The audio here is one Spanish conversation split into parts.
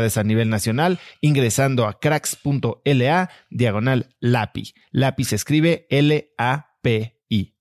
a nivel nacional ingresando a cracks.la diagonal LAPI. LAPI se escribe L-A-P-I.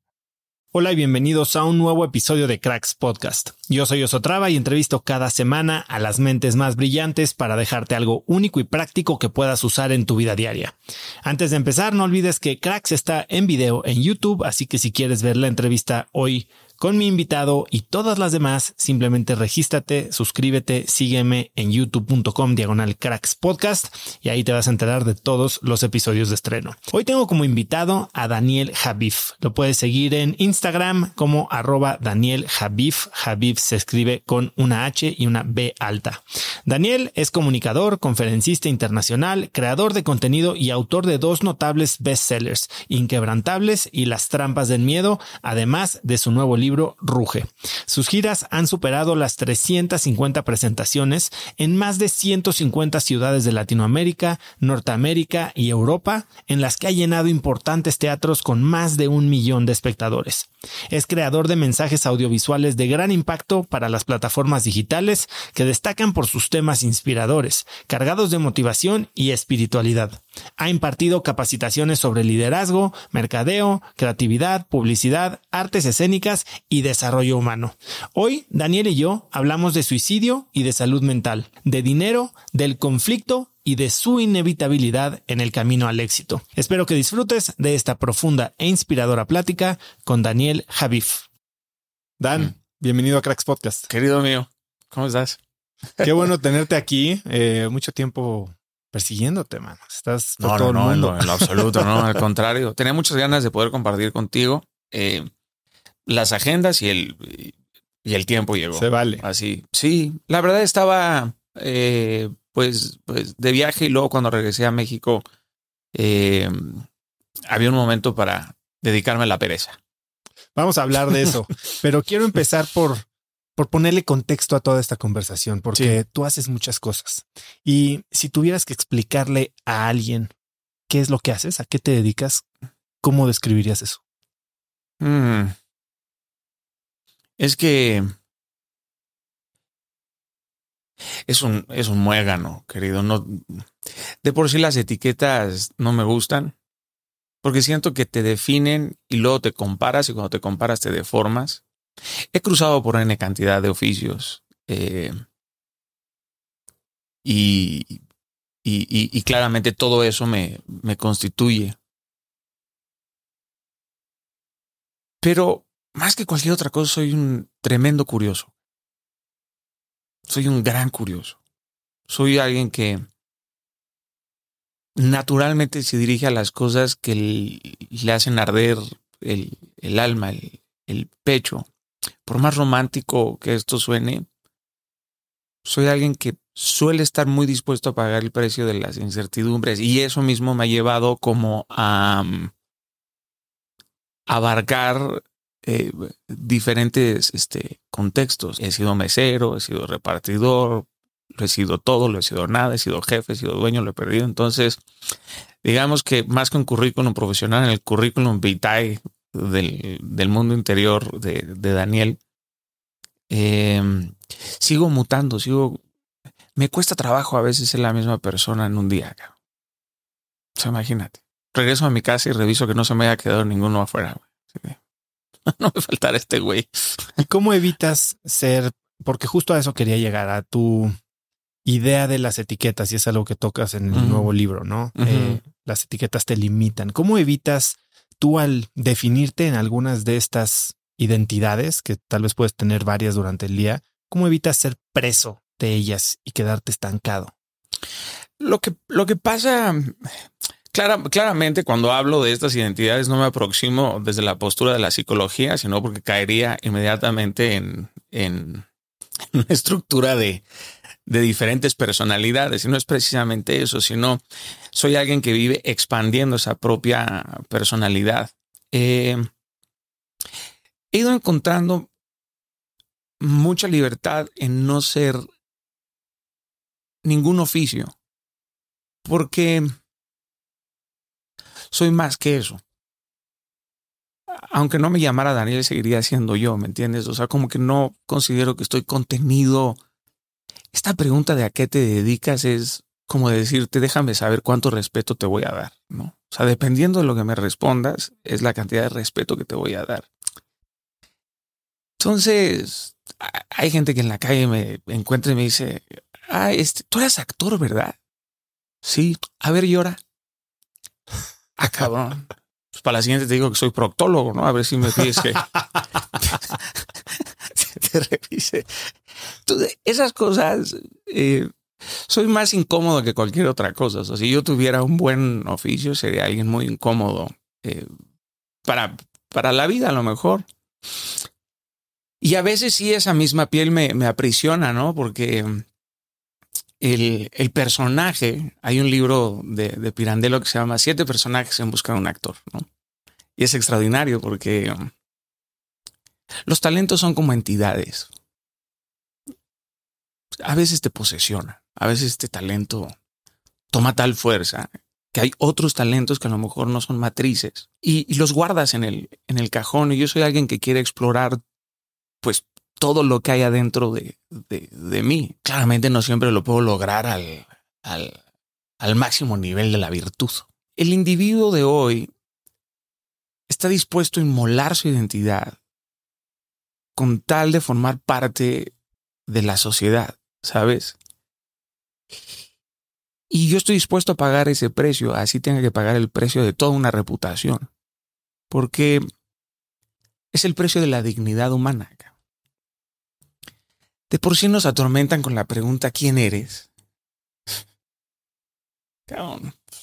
Hola y bienvenidos a un nuevo episodio de Cracks Podcast. Yo soy Osotrava y entrevisto cada semana a las mentes más brillantes para dejarte algo único y práctico que puedas usar en tu vida diaria. Antes de empezar, no olvides que Cracks está en video en YouTube, así que si quieres ver la entrevista hoy con mi invitado y todas las demás, simplemente regístrate, suscríbete, sígueme en youtube.com diagonal cracks podcast y ahí te vas a enterar de todos los episodios de estreno. Hoy tengo como invitado a Daniel Javif. Lo puedes seguir en Instagram como arroba Daniel Javif. Javif se escribe con una H y una B alta. Daniel es comunicador, conferencista internacional, creador de contenido y autor de dos notables bestsellers, Inquebrantables y Las trampas del miedo, además de su nuevo libro Ruge. Sus giras han superado las 350 presentaciones en más de 150 ciudades de Latinoamérica, Norteamérica y Europa, en las que ha llenado importantes teatros con más de un millón de espectadores. Es creador de mensajes audiovisuales de gran impacto para las plataformas digitales que destacan por sus temas inspiradores, cargados de motivación y espiritualidad. Ha impartido capacitaciones sobre liderazgo, mercadeo, creatividad, publicidad, artes escénicas y desarrollo humano. Hoy, Daniel y yo hablamos de suicidio y de salud mental, de dinero, del conflicto y de su inevitabilidad en el camino al éxito. Espero que disfrutes de esta profunda e inspiradora plática con Daniel Javif. Dan, mm. bienvenido a Cracks Podcast. Querido mío, ¿cómo estás? Qué bueno tenerte aquí. Eh, mucho tiempo persiguiéndote, mano. Estás por no, todo no, el mundo. En, lo, absoluto, no, al contrario. Tenía muchas ganas de poder compartir contigo eh, las agendas y el, y el tiempo llegó. Se vale. Así, sí. La verdad estaba eh, pues, pues de viaje y luego cuando regresé a México eh, había un momento para dedicarme a la pereza. Vamos a hablar de eso, pero quiero empezar por, por ponerle contexto a toda esta conversación, porque tú haces muchas cosas. Y si tuvieras que explicarle a alguien qué es lo que haces, a qué te dedicas, ¿cómo describirías eso? Mm. Es que es un, es un muégano, querido. No, de por sí las etiquetas no me gustan porque siento que te definen y luego te comparas y cuando te comparas te deformas. He cruzado por N cantidad de oficios eh, y, y, y, claramente todo eso me, me constituye. Pero más que cualquier otra cosa, soy un tremendo curioso. Soy un gran curioso. Soy alguien que naturalmente se dirige a las cosas que le hacen arder el, alma, el, el pecho. Por más romántico que esto suene, soy alguien que suele estar muy dispuesto a pagar el precio de las incertidumbres y eso mismo me ha llevado como a mm, abarcar eh, diferentes este, contextos. He sido mesero, he sido repartidor, lo he sido todo, lo he sido nada, he sido jefe, he sido dueño, lo he perdido. Entonces, digamos que más que un currículum profesional, en el currículum vitae del, mundo interior de, Daniel, em, sigo mutando, sigo me cuesta trabajo a veces ser la misma persona en un día. O sea, imagínate. Regreso a mi casa y reviso que no se me haya quedado ninguno afuera. no me faltará este güey. ¿Y cómo evitas ser? Porque justo a eso quería llegar, a tu idea de las etiquetas, y es algo que tocas en el nuevo libro, ¿no? Eh, las etiquetas te limitan. ¿Cómo evitas tú al definirte en algunas de estas identidades, que tal vez puedes tener varias durante el día, cómo evitas ser preso de ellas y quedarte estancado. Lo que, lo que pasa, claramente cuando hablo de estas identidades no me aproximo desde la postura de la psicología, sino porque caería inmediatamente en, en una estructura de, diferentes personalidades. Y no es precisamente eso, sino soy alguien que vive expandiendo esa propia personalidad. Eh, he ido encontrando mucha libertad en no ser ningún oficio, porque soy más que eso. Aunque no me llamara Daniel, seguiría siendo yo, ¿me entiendes? O sea, como que no considero que estoy contenido. Esta pregunta de a qué te dedicas es como decirte, déjame saber cuánto respeto te voy a dar, ¿no? O sea, dependiendo de lo que me respondas, es la cantidad de respeto que te voy a dar. Entonces, hay gente que en la calle me encuentra y me dice, ah, este, tú eres actor, ¿verdad? Sí, a ver, llora. Ah, cabrón. Pues para la siguiente te digo que soy proctólogo, ¿no? A ver si me pides que te revise. Entonces, esas cosas, eh, soy más incómodo que cualquier otra cosa. O sea, si yo tuviera un buen oficio, sería alguien muy incómodo eh, para, para la vida, a lo mejor. Y a veces sí esa misma piel me, me aprisiona, ¿no? Porque el, el, personaje, hay un libro de, de, Pirandello que se llama Siete personajes en busca de un actor, ¿no? Y es extraordinario porque um, los talentos son como entidades. A veces te posesiona, a veces este talento toma tal fuerza que hay otros talentos que a lo mejor no son matrices y, y los guardas en el, en el cajón. Y yo soy alguien que quiere explorar pues todo lo que hay adentro de, de, mí. Claramente no siempre lo puedo lograr al, al, al máximo nivel de la virtud. El individuo de hoy está dispuesto a inmolar su identidad con tal de formar parte de la sociedad, ¿sabes? Y yo estoy dispuesto a pagar ese precio, así tenga que pagar el precio de toda una reputación, porque es el precio de la dignidad humana de por sí nos atormentan con la pregunta ¿quién eres?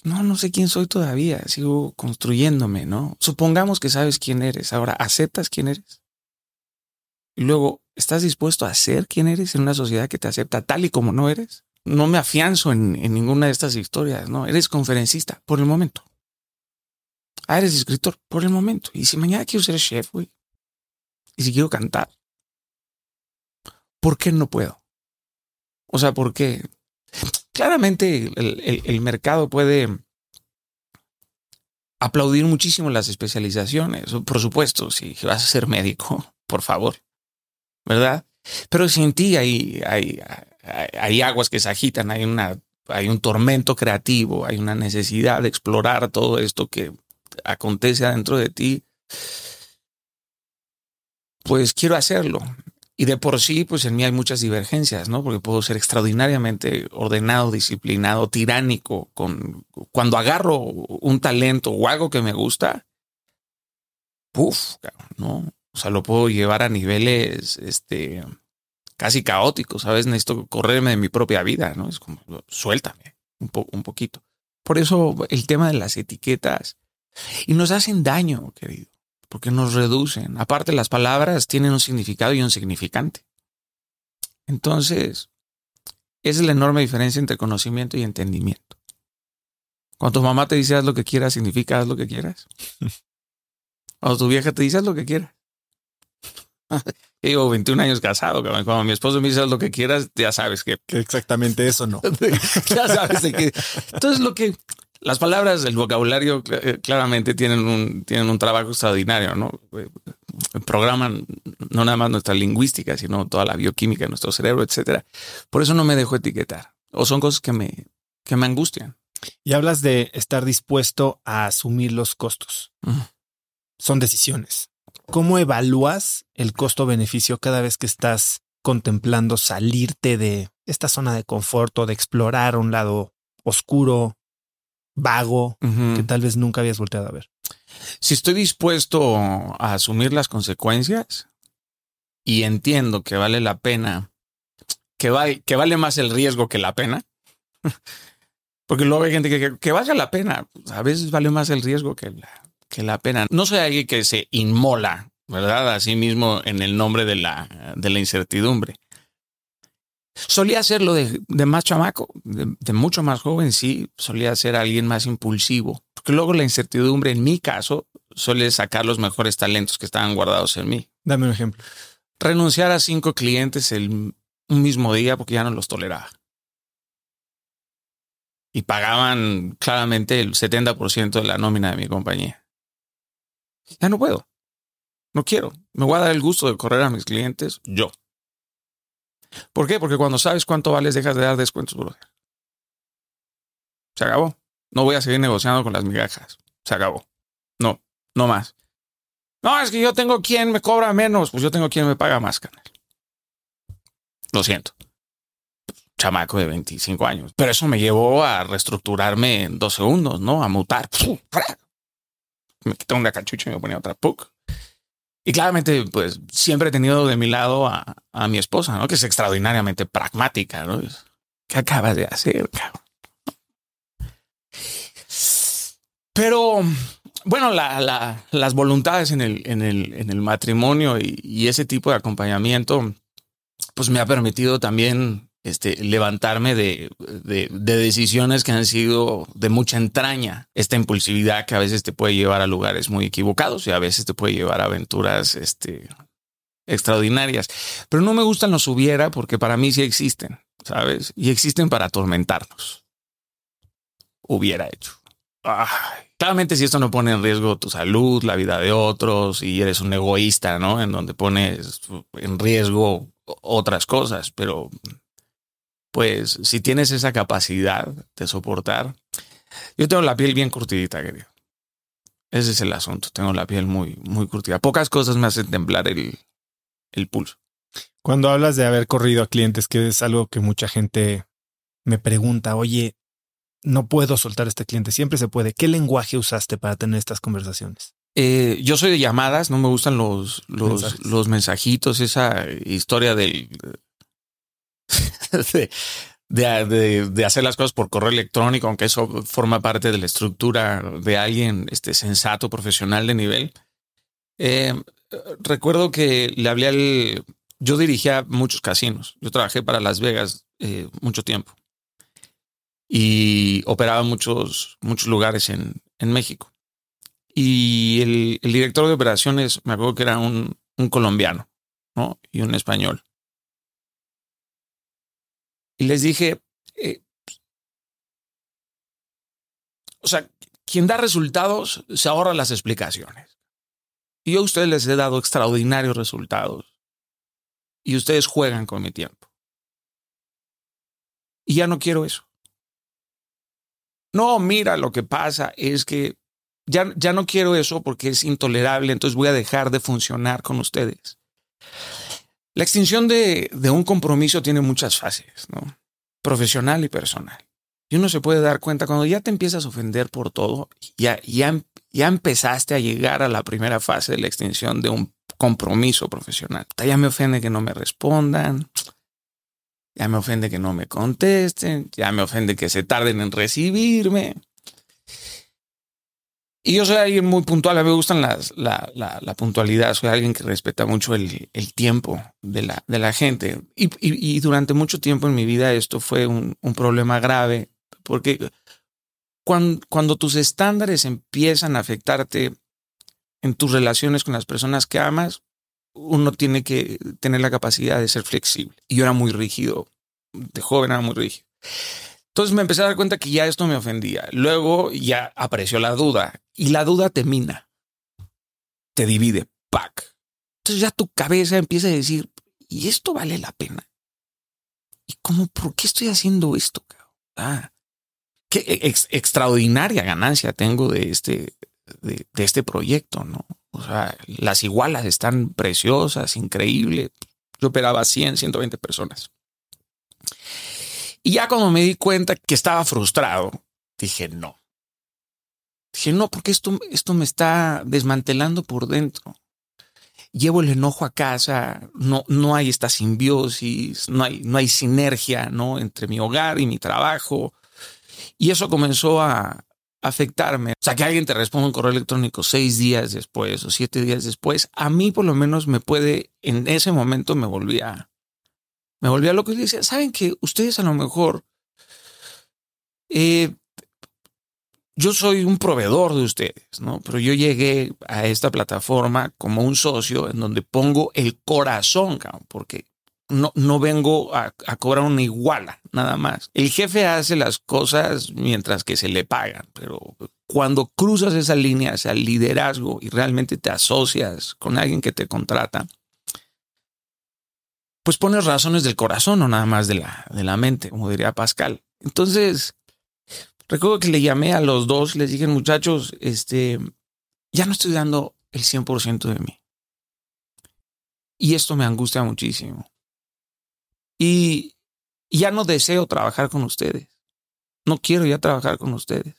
no, no sé quién soy todavía, sigo construyéndome, ¿no? Supongamos que sabes quién eres, ahora aceptas quién eres. Y luego, ¿estás dispuesto a ser quién eres en una sociedad que te acepta tal y como no eres? No me afianzo en, en ninguna de estas historias, ¿no? Eres conferencista por el momento. Ah, eres escritor por el momento. Y si mañana quiero ser chef, güey. Y si quiero cantar. ¿Por qué no puedo? O sea, ¿por qué? Claramente el, mercado puede aplaudir muchísimo las especializaciones, por supuesto, si vas a ser médico, por favor, ¿verdad? Pero sin ti hay, hay, hay, aguas que se agitan, hay, una, hay un tormento creativo, hay una necesidad de explorar todo esto que acontece adentro de ti. Pues quiero hacerlo. Y de por sí, pues en mí hay muchas divergencias, ¿no? Porque puedo ser extraordinariamente ordenado, disciplinado, tiránico. Con, cuando agarro un talento o algo que me gusta, puff, ¿no? O sea, lo puedo llevar a niveles este, casi caóticos, ¿sabes? Necesito correrme de mi propia vida, ¿no? Es como, suéltame un, un poquito. Por eso el tema de las etiquetas y nos hacen daño, querido, porque nos reducen. Aparte, las palabras tienen un significado y un significante. Entonces, esa es la enorme diferencia entre conocimiento y entendimiento. Cuando tu mamá te dice haz lo que quieras, significa haz lo que quieras. Cuando tu vieja te dice haz lo que quieras. Yo llevo 21 años casado, cuando mi esposo me dice haz lo que quieras, ya sabes que... que exactamente eso no. ya sabes de que... Entonces lo que... Las palabras, el vocabulario eh, claramente tienen un, tienen un trabajo extraordinario, ¿no? Programan no nada más nuestra lingüística, sino toda la bioquímica de nuestro cerebro, etcétera. Por eso no me dejo etiquetar. O son cosas que me, que me angustian. Y hablas de estar dispuesto a asumir los costos. Son decisiones. ¿Cómo evalúas el costo-beneficio cada vez que estás contemplando salirte de esta zona de confort o de explorar un lado oscuro, vago, que tal vez nunca habías volteado a ver? Si estoy dispuesto a asumir las consecuencias y entiendo que vale la pena, que, que vale más el riesgo que la pena, porque luego hay gente que, que, valga la pena. A veces vale más el riesgo que la, que la pena. No soy alguien que se inmola, ¿verdad? A sí mismo en el nombre de la, de la incertidumbre. Solía hacerlo de, de más chamaco, de, de, mucho más joven, sí. Solía ser alguien más impulsivo. Porque luego la incertidumbre, en mi caso, suele sacar los mejores talentos que estaban guardados en mí. Dame un ejemplo. Renunciar a cinco clientes el un mismo día porque ya no los toleraba y pagaban claramente el 70% de la nómina de mi compañía. Ya no puedo. No quiero. Me voy a dar el gusto de correr a mis clientes yo. ¿Por qué? Porque cuando sabes cuánto vales, dejas de dar descuentos. Se acabó. No voy a seguir negociando con las migajas. Se acabó. No, no más. No, es que yo tengo quien me cobra menos. Pues yo tengo quien me paga más, canal. Lo siento chamaco de 25 años. Pero eso me llevó a reestructurarme en dos segundos, ¿no? A mutar. Me quité una cachucha y me ponía otra. ¡Puc! Y claramente, pues siempre he tenido de mi lado a, a, mi esposa, ¿no? Que es extraordinariamente pragmática, ¿no? ¿Qué acabas de hacer? Pero bueno, la, la, las voluntades en el, en el, en el matrimonio y, y, ese tipo de acompañamiento, pues me ha permitido también este, levantarme de, de, de, decisiones que han sido de mucha entraña. Esta impulsividad que a veces te puede llevar a lugares muy equivocados y a veces te puede llevar a aventuras este, extraordinarias. Pero no me gustan los hubiera porque para mí sí existen, ¿sabes? Y existen para atormentarnos. Hubiera hecho. Ay. Claramente si esto no pone en riesgo tu salud, la vida de otros y eres un egoísta, ¿no? En donde pones en riesgo otras cosas, pero pues si tienes esa capacidad de soportar, yo tengo la piel bien curtidita, querido. Ese es el asunto. Tengo la piel muy, muy curtida. Pocas cosas me hacen temblar el, el pulso. Cuando hablas de haber corrido a clientes, que es algo que mucha gente me pregunta, oye, no puedo soltar a este cliente. Siempre se puede. ¿Qué lenguaje usaste para tener estas conversaciones? Eh, yo soy de llamadas, no me gustan los, los, los mensajitos, esa historia del de, de, hacer las cosas por correo electrónico, aunque eso forma parte de la estructura de alguien este, sensato, profesional de nivel. Eh, recuerdo que le hablé al... Yo dirigía muchos casinos. Yo trabajé para Las Vegas eh, mucho tiempo y operaba muchos, muchos lugares en, en México. Y el, el, director de operaciones, me acuerdo que era un, un colombiano ¿no? y un español. Y les dije, eh, o sea, quien da resultados se ahorra las explicaciones. Y yo a ustedes les he dado extraordinarios resultados. Y ustedes juegan con mi tiempo. Y ya no quiero eso. No, mira, lo que pasa es que ya, ya no quiero eso porque es intolerable, entonces voy a dejar de funcionar con ustedes. La extinción de, de, un compromiso tiene muchas fases, ¿no? Profesional y personal. Y uno se puede dar cuenta cuando ya te empiezas a ofender por todo, ya, ya, ya empezaste a llegar a la primera fase de la extinción de un compromiso profesional. Ya me ofende que no me respondan, ya me ofende que no me contesten, ya me ofende que se tarden en recibirme. Y yo soy alguien muy puntual, a mí me gustan las, la, la, puntualidad, soy alguien que respeta mucho el, el tiempo de la, de la gente. Y, y, durante mucho tiempo en mi vida esto fue un, un problema grave, porque cuando, cuando, tus estándares empiezan a afectarte en tus relaciones con las personas que amas, uno tiene que tener la capacidad de ser flexible. Y yo era muy rígido, de joven era muy rígido. Entonces me empecé a dar cuenta que ya esto me ofendía. Luego ya apareció la duda y la duda te mina, te divide, pack. Entonces ya tu cabeza empieza a decir, ¿y esto vale la pena? ¿Y cómo, por qué estoy haciendo esto? Ah, qué extraordinaria ganancia tengo de este, de, de, este proyecto, ¿no? O sea, las igualas están preciosas, increíbles. Yo operaba 100, 120 personas. Y ya cuando me di cuenta que estaba frustrado, dije no. Dije no, porque esto, esto me está desmantelando por dentro. Llevo el enojo a casa, no, no hay esta simbiosis, no hay, no hay sinergia ¿no? entre mi hogar y mi trabajo. Y eso comenzó a afectarme. O sea, que alguien te responda un correo electrónico seis días después o siete días después, a mí por lo menos me puede, en ese momento me volvía me volví a lo que decía, saben que ustedes a lo mejor, eh, yo soy un proveedor de ustedes, ¿no? Pero yo llegué a esta plataforma como un socio en donde pongo el corazón, porque no, no vengo a, a, cobrar una iguala, nada más. El jefe hace las cosas mientras que se le pagan, pero cuando cruzas esa línea hacia el liderazgo y realmente te asocias con alguien que te contrata, pues pones razones del corazón o nada más de la, de la mente, como diría Pascal. Entonces, recuerdo que le llamé a los dos, les dije, muchachos, este, ya no estoy dando el 100% de mí. Y esto me angustia muchísimo. Y ya no deseo trabajar con ustedes. No quiero ya trabajar con ustedes.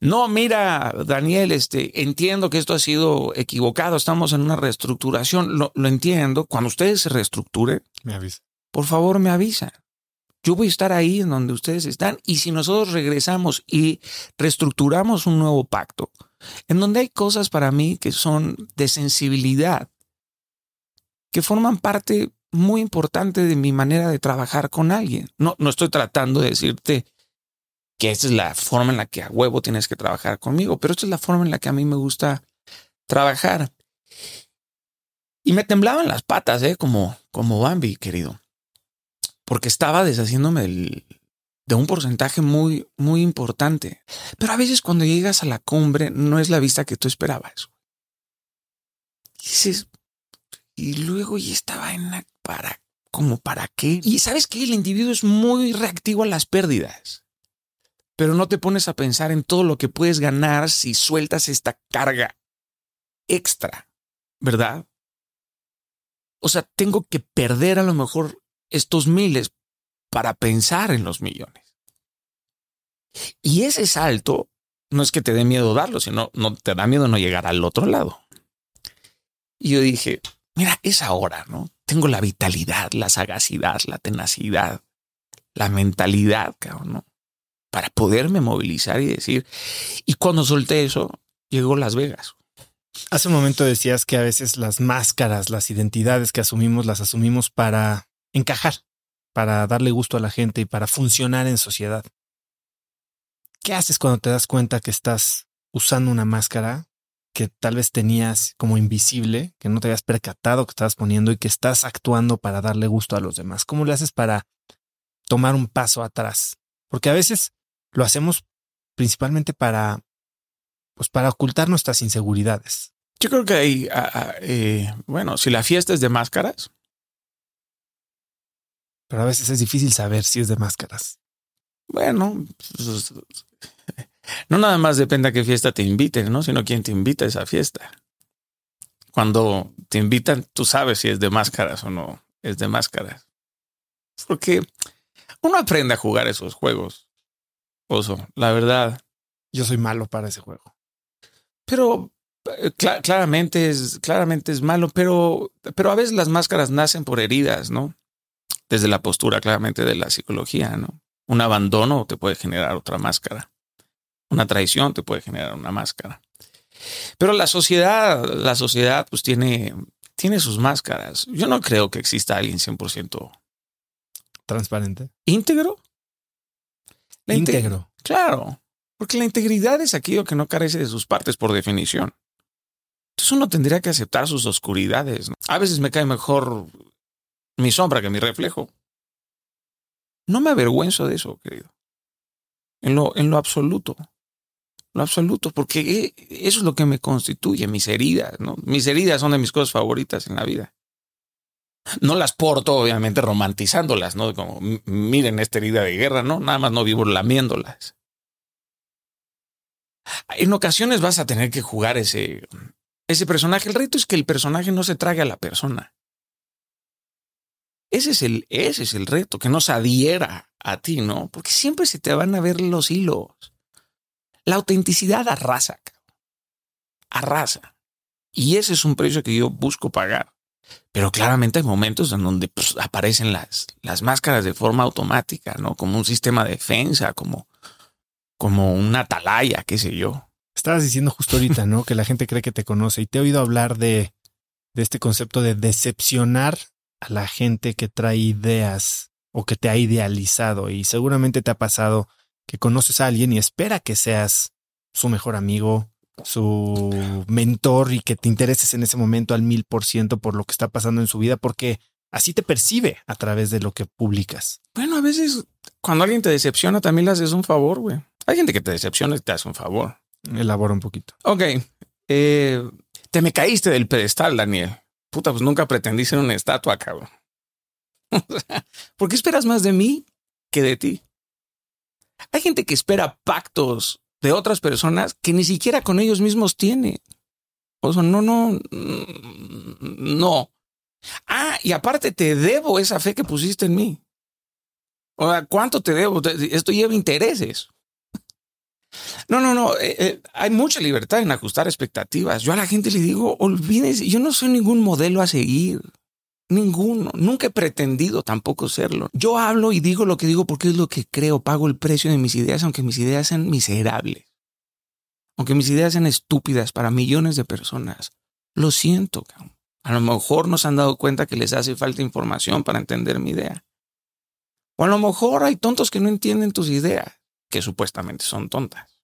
No, mira, Daniel, este, entiendo que esto ha sido equivocado, estamos en una reestructuración, lo, entiendo. Cuando ustedes se reestructuren, me avisa. Por favor, me avisa. Yo voy a estar ahí en donde ustedes están y si nosotros regresamos y reestructuramos un nuevo pacto, en donde hay cosas para mí que son de sensibilidad, que forman parte muy importante de mi manera de trabajar con alguien. No, no estoy tratando de decirte que esta es la forma en la que a huevo tienes que trabajar conmigo, pero esta es la forma en la que a mí me gusta trabajar. Y me temblaban las patas, ¿eh? Como, como Bambi, querido. Porque estaba deshaciéndome de un porcentaje muy, muy importante. Pero a veces cuando llegas a la cumbre no es la vista que tú esperabas. Y dices, y luego estaba en la para, como para qué. Y sabes que el individuo es muy reactivo a las pérdidas pero no te pones a pensar en todo lo que puedes ganar si sueltas esta carga extra, ¿verdad? O sea, tengo que perder a lo mejor estos miles para pensar en los millones. Y ese salto no es que te dé miedo darlo, sino no te da miedo no llegar al otro lado. Y yo dije, mira, es ahora, ¿no? Tengo la vitalidad, la sagacidad, la tenacidad, la mentalidad, cabrón, ¿no? Para poderme movilizar y decir. Y cuando solté eso, llegó Las Vegas. Hace un momento decías que a veces las máscaras, las identidades que asumimos, las asumimos para encajar, para darle gusto a la gente y para funcionar en sociedad. ¿Qué haces cuando te das cuenta que estás usando una máscara que tal vez tenías como invisible, que no te habías percatado que estabas poniendo y que estás actuando para darle gusto a los demás? ¿Cómo le haces para tomar un paso atrás? Porque a veces lo hacemos principalmente para, pues para ocultar nuestras inseguridades. Yo creo que hay, eh, bueno, si la fiesta es de máscaras. Pero a veces es difícil saber si es de máscaras. Bueno, pues, no nada más depende a qué fiesta te inviten, ¿no? Sino quién te invita a esa fiesta. Cuando te invitan, tú sabes si es de máscaras o no es de máscaras. Porque uno aprende a jugar esos juegos la verdad. Yo soy malo para ese juego. Pero Eh, claramente es, claramente es malo, pero, pero a veces las máscaras nacen por heridas, ¿no? Desde la postura, claramente, de la psicología, ¿no? Un abandono te puede generar otra máscara. Una traición te puede generar una máscara. Pero la sociedad, la sociedad, pues tiene, tiene sus máscaras. Yo no creo que exista alguien 100% transparente. ¿Íntegro? Íntegro. Claro, porque la integridad es aquello que no carece de sus partes por definición. Entonces uno tendría que aceptar sus oscuridades. A veces me cae mejor mi sombra que mi reflejo. No me avergüenzo de eso, querido. En lo, en lo absoluto. Lo absoluto, porque e, eso es lo que me constituye, mis heridas, ¿no? Mis heridas son de mis cosas favoritas en la vida. No las porto, obviamente, romantizándolas, ¿no? Como, miren esta herida de guerra, ¿no? Nada más no vivo lamiéndolas. En ocasiones vas a tener que jugar ese, ese personaje. El reto es que el personaje no se trague a la persona. Ese es el, ese es el reto, que no se adhiera a ti, ¿no? Porque siempre se te van a ver los hilos. La autenticidad arrasa, arrasa. Y ese es un precio que yo busco pagar. Pero claramente hay momentos en donde pues, aparecen las, las máscaras de forma automática, ¿no? Como un sistema de defensa, como, como una atalaya, qué sé yo. Estabas diciendo justo ahorita, ¿no? que la gente cree que te conoce y te he oído hablar de, de este concepto de decepcionar a la gente que trae ideas o que te ha idealizado y seguramente te ha pasado que conoces a alguien y espera que seas su mejor amigo, su mentor y que te intereses en ese momento al mil por ciento por lo que está pasando en su vida porque así te percibe a través de lo que publicas. Bueno, a veces cuando alguien te decepciona también le haces un favor, güey. Hay gente que te decepciona y te hace un favor. Elabora un poquito. Ok. Eh, te me caíste del pedestal, Daniel. Puta, pues nunca pretendí ser una estatua, cabrón. ¿Por qué esperas más de mí que de ti? Hay gente que espera pactos de otras personas que ni siquiera con ellos mismos tiene. O sea, no, no, no. Ah, y aparte te debo esa fe que pusiste en mí. O sea, ¿cuánto te debo? Esto lleva intereses. No, no, no. Eh, eh, hay mucha libertad en ajustar expectativas. Yo a la gente le digo, olvídense, yo no soy ningún modelo a seguir. Ninguno. Nunca he pretendido tampoco serlo. Yo hablo y digo lo que digo porque es lo que creo. Pago el precio de mis ideas, aunque mis ideas sean miserables. Aunque mis ideas sean estúpidas para millones de personas. Lo siento. A lo mejor no se han dado cuenta que les hace falta información para entender mi idea. O a lo mejor hay tontos que no entienden tus ideas que supuestamente son tontas.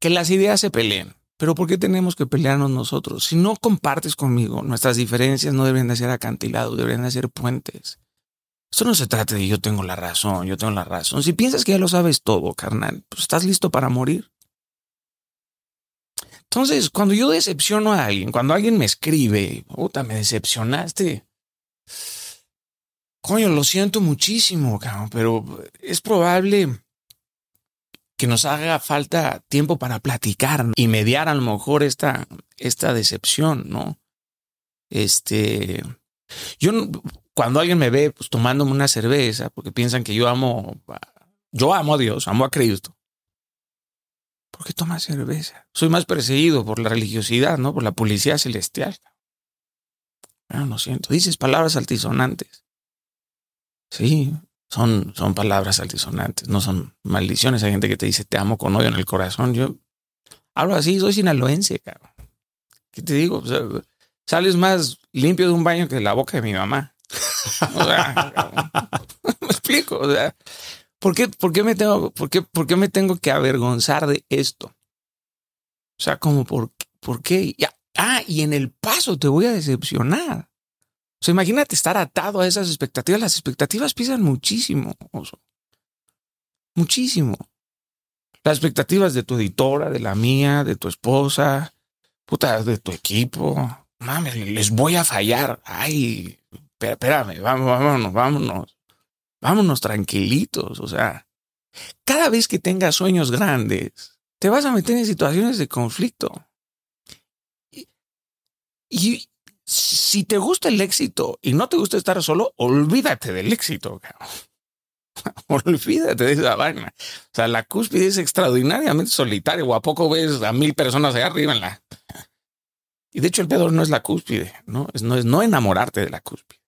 Que las ideas se peleen. Pero ¿por qué tenemos que pelearnos nosotros? Si no compartes conmigo, nuestras diferencias no deberían de ser acantilados, deberían de ser puentes. Esto no se trata de yo tengo la razón, yo tengo la razón. Si piensas que ya lo sabes todo, carnal, pues estás listo para morir. Entonces, cuando yo decepciono a alguien, cuando alguien me escribe, puta, me decepcionaste, Coño, lo siento muchísimo, cabrón, pero es probable que nos haga falta tiempo para platicar y mediar a lo mejor esta, esta decepción, ¿no? Este, yo cuando alguien me ve pues, tomándome una cerveza porque piensan que yo amo, yo amo a Dios, amo a Cristo. ¿Por qué tomas cerveza? Soy más perseguido por la religiosidad, ¿no? Por la policía celestial. Bueno, lo siento. Dices palabras altisonantes. Sí, son, son palabras altisonantes, no son maldiciones. Hay gente que te dice te amo con odio en el corazón. Yo hablo así, soy sinaloense, cabrón. ¿Qué te digo? sales más limpio de un baño que de la boca de mi mamá. me explico. O sea, ¿por qué, por qué me tengo, por qué, por qué me tengo que avergonzar de esto? O sea, como por, por qué. Ah, y en el paso te voy a decepcionar. Sea, imagínate estar atado a esas expectativas. Las expectativas pisan muchísimo. Muchísimo. Las expectativas de tu editora, de la mía, de tu esposa, puta, de tu equipo. Mames, les voy a fallar. Ay, espérame, vamos, vámonos, vámonos. Vámonos tranquilitos. O sea, cada vez que tengas sueños grandes, te vas a meter en situaciones de conflicto. Y, si te gusta el éxito y no te gusta estar solo, olvídate del éxito. olvídate de esa vaina. O sea, la cúspide es extraordinariamente solitaria. ¿O a poco ves a mil personas allá arriba en la... Y de hecho el pedo no es la cúspide, ¿no? Es no, es no enamorarte de la cúspide.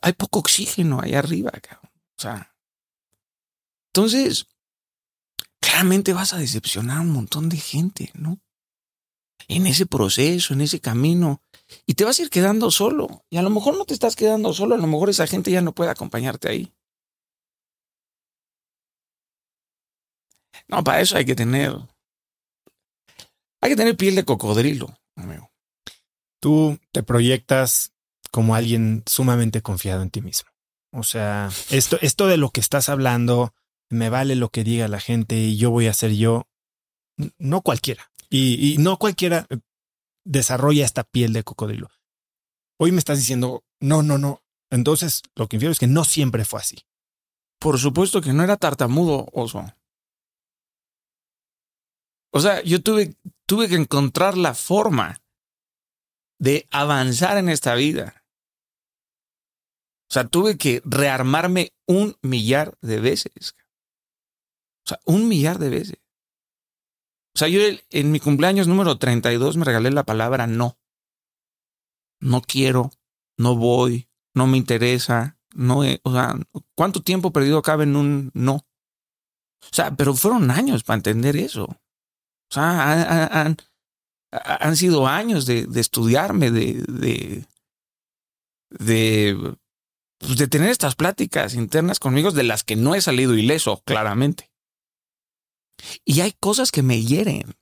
Hay poco oxígeno allá arriba, cabrón. O sea, entonces, claramente vas a decepcionar a un montón de gente, ¿no? En ese proceso, en ese camino, y te vas a ir quedando solo. Y a lo mejor no te estás quedando solo, a lo mejor esa gente ya no puede acompañarte ahí. No, para eso hay que tener. Hay que tener piel de cocodrilo, amigo. Tú te proyectas como alguien sumamente confiado en ti mismo. O sea, esto, esto de lo que estás hablando, me vale lo que diga la gente y yo voy a ser yo. No cualquiera. Y, no cualquiera eh, desarrolla esta piel de cocodrilo. Hoy me estás diciendo, no, no, no. Entonces, lo que infiero es que no siempre fue así. Por supuesto que no era tartamudo, oso. O sea, yo tuve, tuve que encontrar la forma de avanzar en esta vida. O sea, tuve que rearmarme un millar de veces. O sea, un millar de veces. O sea, yo en mi cumpleaños número 32 me regalé la palabra no. No quiero, no voy, no me interesa, no, o sea, ¿cuánto tiempo perdido cabe en un no? O sea, pero fueron años para entender eso. O sea, han, han, sido años de, de estudiarme, de, de, de, pues de tener estas pláticas internas conmigo de las que no he salido ileso, claramente. Y hay cosas que me hieren.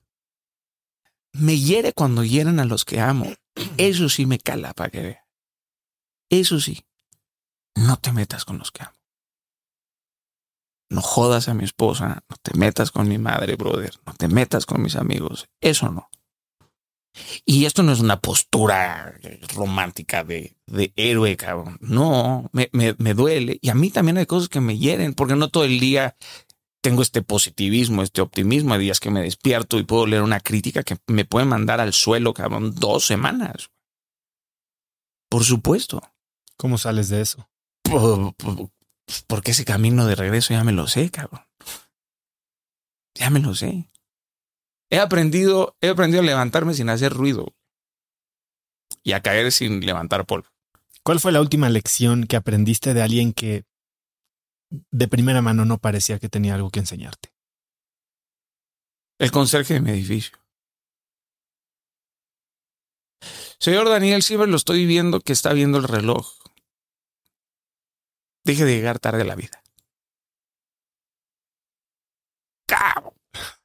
Me hiere cuando hieren a los que amo. Eso sí me cala para que vea. Eso sí. No te metas con los que amo. No jodas a mi esposa, no te metas con mi madre, brother, no te metas con mis amigos. Eso no. Y esto no es una postura romántica de, de héroe, cabrón. No, me, duele. Y a mí también hay cosas que me hieren, porque no todo el día tengo este positivismo, este optimismo. Hay días que me despierto y puedo leer una crítica que me puede mandar al suelo, cabrón, dos semanas. Por supuesto. ¿Cómo sales de eso? porque ese camino de regreso ya me lo sé, cabrón. Ya me lo sé. He aprendido, he aprendido a levantarme sin hacer ruido y a caer sin levantar polvo. ¿Cuál fue la última lección que aprendiste de alguien que de primera mano no parecía que tenía algo que enseñarte? El conserje de mi edificio. Señor Daniel Silver, lo estoy viendo que está viendo el reloj. Deje de llegar tarde a la vida. ¡Cabo!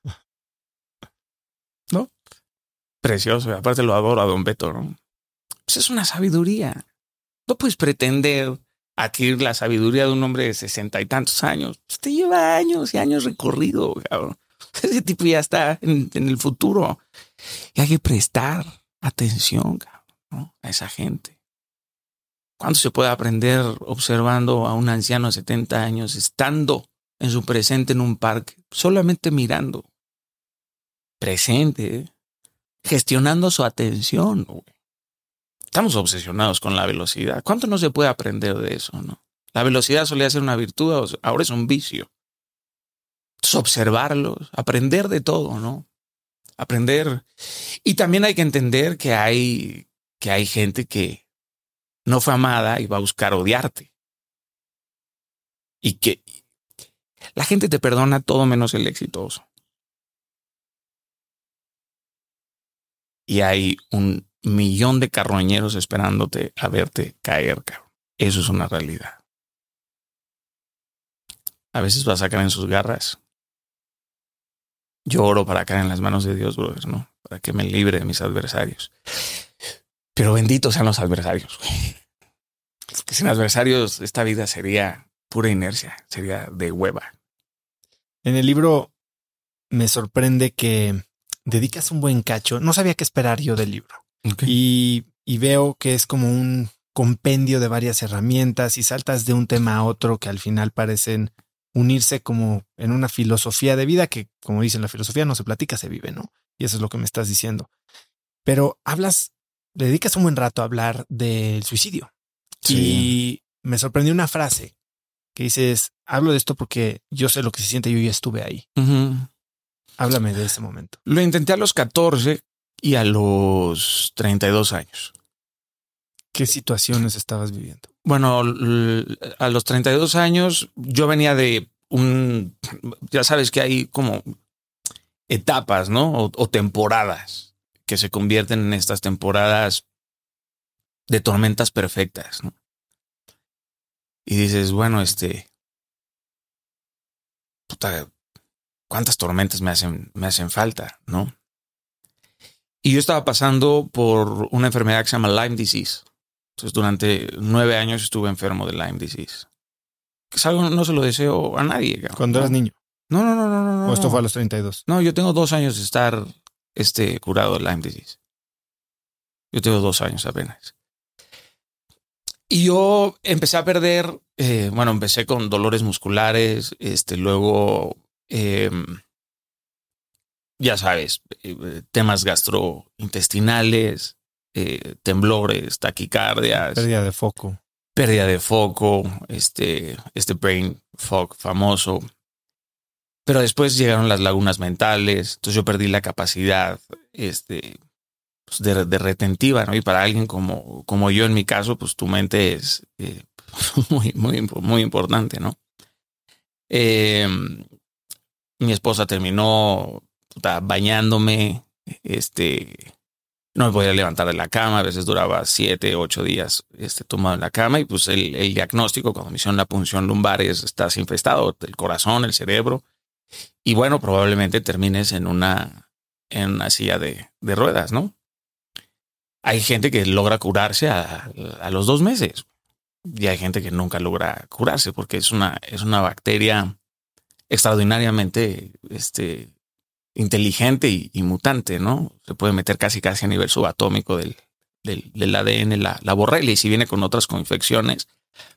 ¿No? Precioso. Aparte lo adoro a Don Beto, ¿no? Pues es una sabiduría. No puedes pretender adquirir la sabiduría de un hombre de sesenta y tantos años. Usted lleva años y años recorrido, cabrón. Ese tipo ya está en, el futuro. Y hay que prestar atención cabrón, a esa gente. ¿Cuánto se puede aprender observando a un anciano de 70 años estando en su presente en un parque, solamente mirando? Presente, ¿eh? gestionando su atención. Güey. Estamos obsesionados con la velocidad. ¿Cuánto no se puede aprender de eso, no? La velocidad solía ser una virtud, ahora es un vicio. Entonces, observarlos, aprender de todo, ¿no? Aprender. Y también hay que entender que hay, que hay gente que no fue amada y va a buscar odiarte. Y que la gente te perdona todo menos el exitoso. Y hay un millón de carroñeros esperándote a verte caer, cabrón. Eso es una realidad. A veces vas a caer en sus garras. Yo oro para caer en las manos de Dios, brother, ¿no? Para que me libre de mis adversarios. Pero benditos sean los adversarios. Que sin adversarios esta vida sería pura inercia, sería de hueva. En el libro me sorprende que dedicas un buen cacho. No sabía qué esperar yo del libro. Y, veo que es como un compendio de varias herramientas y saltas de un tema a otro que al final parecen unirse como en una filosofía de vida que, como dicen, la filosofía no se platica, se vive, ¿no? Y eso es lo que me estás diciendo. Pero hablas, le dedicas un buen rato a hablar del suicidio. Y me sorprendió una frase que dices, hablo de esto porque yo sé lo que se siente, yo ya estuve ahí. Háblame de ese momento. Lo intenté a los 14 y a los 32 años. ¿Qué situaciones estabas viviendo? Bueno, a los 32 años yo venía de un, ya sabes que hay como etapas, ¿no? O, o temporadas que se convierten en estas temporadas de tormentas perfectas, ¿no? Y dices, bueno, este, puta, ¿cuántas tormentas me hacen, me hacen falta, no? Y yo estaba pasando por una enfermedad que se llama Lyme disease. Entonces, durante nueve años estuve enfermo de Lyme disease. Que es algo no se lo deseo a nadie. cabrón, Cuando eras niño. No, no, no, no, no. O esto fue a los 32. No, yo tengo dos años de estar este, curado de Lyme disease. Yo tengo dos años apenas. Y yo empecé a perder, eh, bueno, empecé con dolores musculares, este, luego, eh, ya sabes, eh, temas gastrointestinales, eh, temblores, taquicardias, Pérdida de foco. pérdida de foco, este, este brain fog famoso. Pero después llegaron las lagunas mentales, entonces yo perdí la capacidad este, pues, de, de retentiva, ¿no? Y para alguien como, como yo en mi caso, pues tu mente es eh, muy, muy, muy importante, ¿no? Eh, mi esposa terminó puta, bañándome, este, no me podía levantar de la cama, a veces duraba siete, ocho días este, tomado en la cama y pues el, diagnóstico cuando me hicieron la punción lumbar es estás infestado el corazón, el cerebro y bueno, probablemente termines en una, en una silla de, de ruedas, ¿no? Hay gente que logra curarse a, a los dos meses y hay gente que nunca logra curarse porque es una, es una bacteria extraordinariamente este, inteligente y, mutante, ¿no? Se puede meter casi casi a nivel subatómico del, del, del ADN, la, la borrelia, y si viene con otras coinfecciones,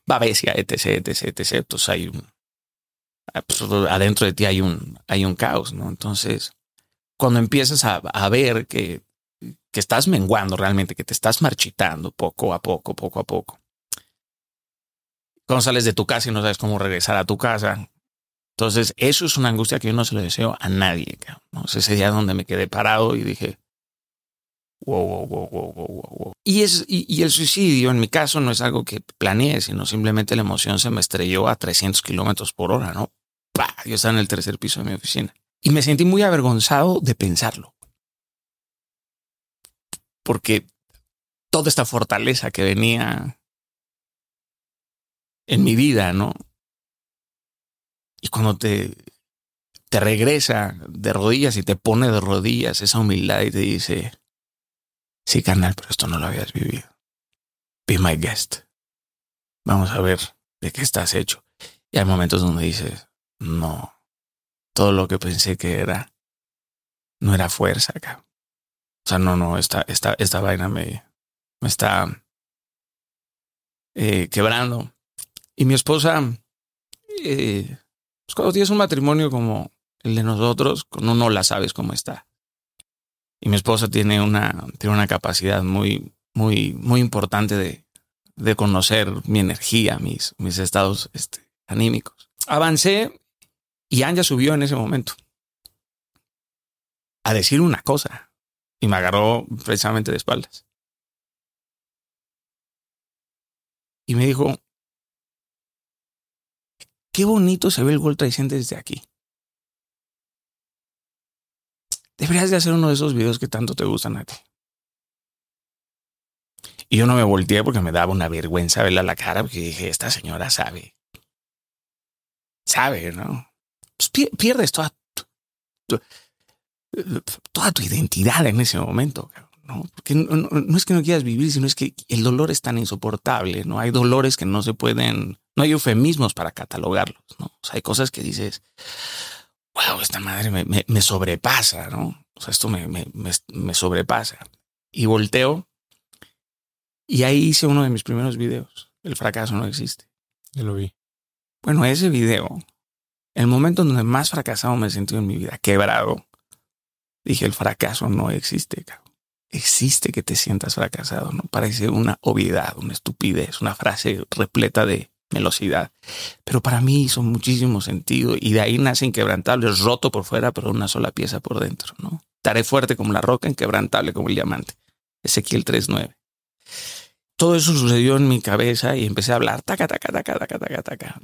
babesia, etc, etc, etc. Entonces hay un, ah, pues, adentro de ti hay un, hay un caos, ¿no? Entonces, cuando empiezas a, a ver que, que estás menguando realmente, que te estás marchitando poco a poco, poco a poco. Cuando sales de tu casa y no sabes cómo regresar a tu casa, entonces, eso es una angustia que yo no se lo deseo a nadie. ¿no? Es ese día donde me quedé parado y dije, wow, wow, wow, wow, wow, wow, y el suicidio, en mi caso, no es algo que planeé, sino simplemente la emoción se me estrelló a 300 kilómetros por hora, ¿no? ¡Pah! Yo estaba en el tercer piso de mi oficina. Y me sentí muy avergonzado de pensarlo. Porque toda esta fortaleza que venía en mi vida, ¿no? Y cuando te, te regresa de rodillas y te pone de rodillas esa humildad y te dice, sí, carnal, pero esto no lo habías vivido. Be my guest. Vamos a ver de qué estás hecho. Y hay momentos donde dices, no, todo lo que pensé que era, no era fuerza acá. O sea, no, no, esta, esta, esta vaina me, me está eh, quebrando. Y mi esposa, eh, pues cuando tienes un matrimonio como el de nosotros, con uno la sabes cómo está. Y mi esposa tiene una, tiene una capacidad muy, muy, muy importante de, de conocer mi energía, mis, mis estados este, anímicos. Avancé y Anja subió en ese momento a decir una cosa y me agarró precisamente de espaldas. Y me dijo, qué bonito se ve el World Trade desde aquí. Deberías de hacer uno de esos videos que tanto te gustan a ti. Y yo no me volteé porque me daba una vergüenza verla a la cara porque dije, esta señora sabe. Sabe, ¿no? Pues pier- pierdes toda tu, tu- toda tu identidad en ese momento, cabrón, ¿no? Porque no, no- no es que no quieras vivir, sino es que el dolor es tan insoportable, ¿no? Hay dolores que no se pueden, no hay eufemismos para catalogarlos, ¿no? O sea, hay cosas que dices, wow, esta madre me, me- me sobrepasa, ¿no? O sea, esto me, me, sobrepasa. Y volteo y ahí hice uno de mis primeros videos. El fracaso no existe. Yo lo vi. Bueno, ese video, el momento en donde más fracasado me sentí en mi vida, quebrado, dije, el fracaso no existe, cabrón. Existe que te sientas fracasado, ¿no? Parece una obviedad, una estupidez, una frase repleta de, velocidad. Pero para mí hizo muchísimo sentido y de ahí nace inquebrantable, roto por fuera, pero una sola pieza por dentro, ¿no? Estaré fuerte como la roca, inquebrantable como el diamante. Ezequiel 3.9. Todo eso sucedió en mi cabeza y empecé a hablar, taca, taca, taca, taca, taca, taca.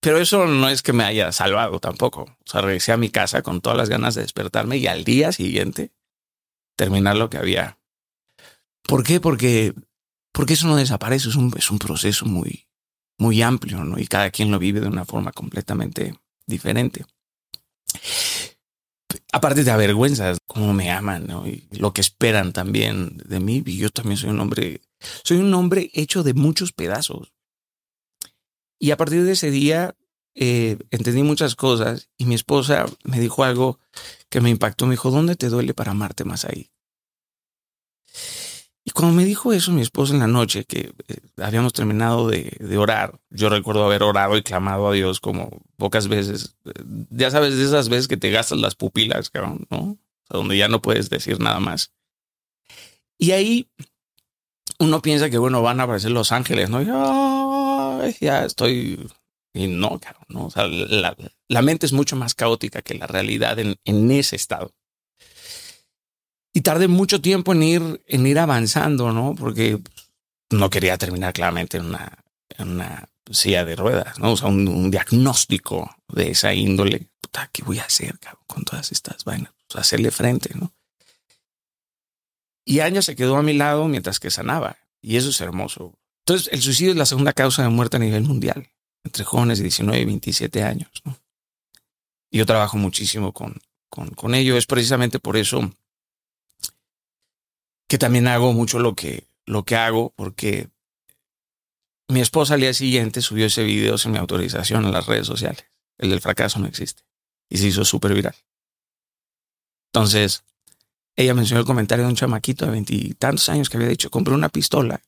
Pero eso no es que me haya salvado tampoco. O sea, regresé a mi casa con todas las ganas de despertarme y al día siguiente terminar lo que había. ¿Por qué? Porque, porque eso no desaparece, es un, es un proceso muy, muy amplio, ¿no? Y cada quien lo vive de una forma completamente diferente. Aparte de avergüenzas, cómo me aman, ¿no? Y lo que esperan también de mí. Y yo también soy un hombre, soy un hombre hecho de muchos pedazos. Y a partir de ese día eh, entendí muchas cosas y mi esposa me dijo algo que me impactó. Me dijo, ¿dónde te duele para amarte más ahí? Y cuando me dijo eso mi esposa en la noche, que eh, habíamos terminado de, de, orar, yo recuerdo haber orado y clamado a Dios como pocas veces. Ya sabes, de esas veces que te gastas las pupilas, cabrón, ¿no? O donde ya no puedes decir nada más. Y ahí uno piensa que, bueno, van a aparecer los ángeles, ¿no? Y, ya estoy. Y no, claro, no. O sea, la, la, mente es mucho más caótica que la realidad en, en, ese estado. Y tardé mucho tiempo en ir, en ir avanzando, ¿no? Porque no quería terminar claramente en una, una silla de ruedas, ¿no? O sea, un, diagnóstico de esa índole. Puta, ¿qué voy a hacer con todas estas vainas? Hacerle frente, ¿no? Y años se quedó a mi lado mientras que sanaba. Y eso es hermoso. Entonces, el suicidio es la segunda causa de muerte a nivel mundial, entre jóvenes de 19 y 27 años. ¿no? Yo trabajo muchísimo con, con, con ello. Es precisamente por eso que también hago mucho lo que, lo que hago, porque mi esposa al día siguiente subió ese video sin mi autorización en las redes sociales. El del fracaso no existe. Y se hizo súper viral. Entonces, ella mencionó el comentario de un chamaquito de veintitantos años que había dicho, compré una pistola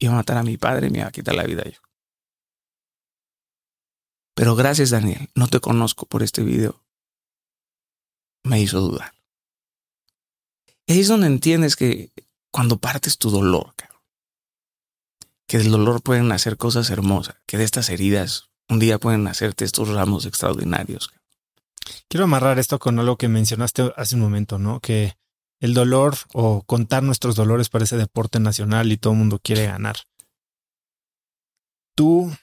iba a matar a mi padre y me iba a quitar la vida yo. Pero gracias, Daniel, no te conozco por este video. Me hizo dudar. Ahí es donde entiendes que cuando partes tu dolor, que del dolor pueden nacer cosas hermosas, que de estas heridas un día pueden nacerte estos ramos extraordinarios. Quiero amarrar esto con algo que mencionaste hace un momento, ¿no? Que el dolor o contar nuestros dolores parece deporte nacional y todo el mundo quiere ganar. Tú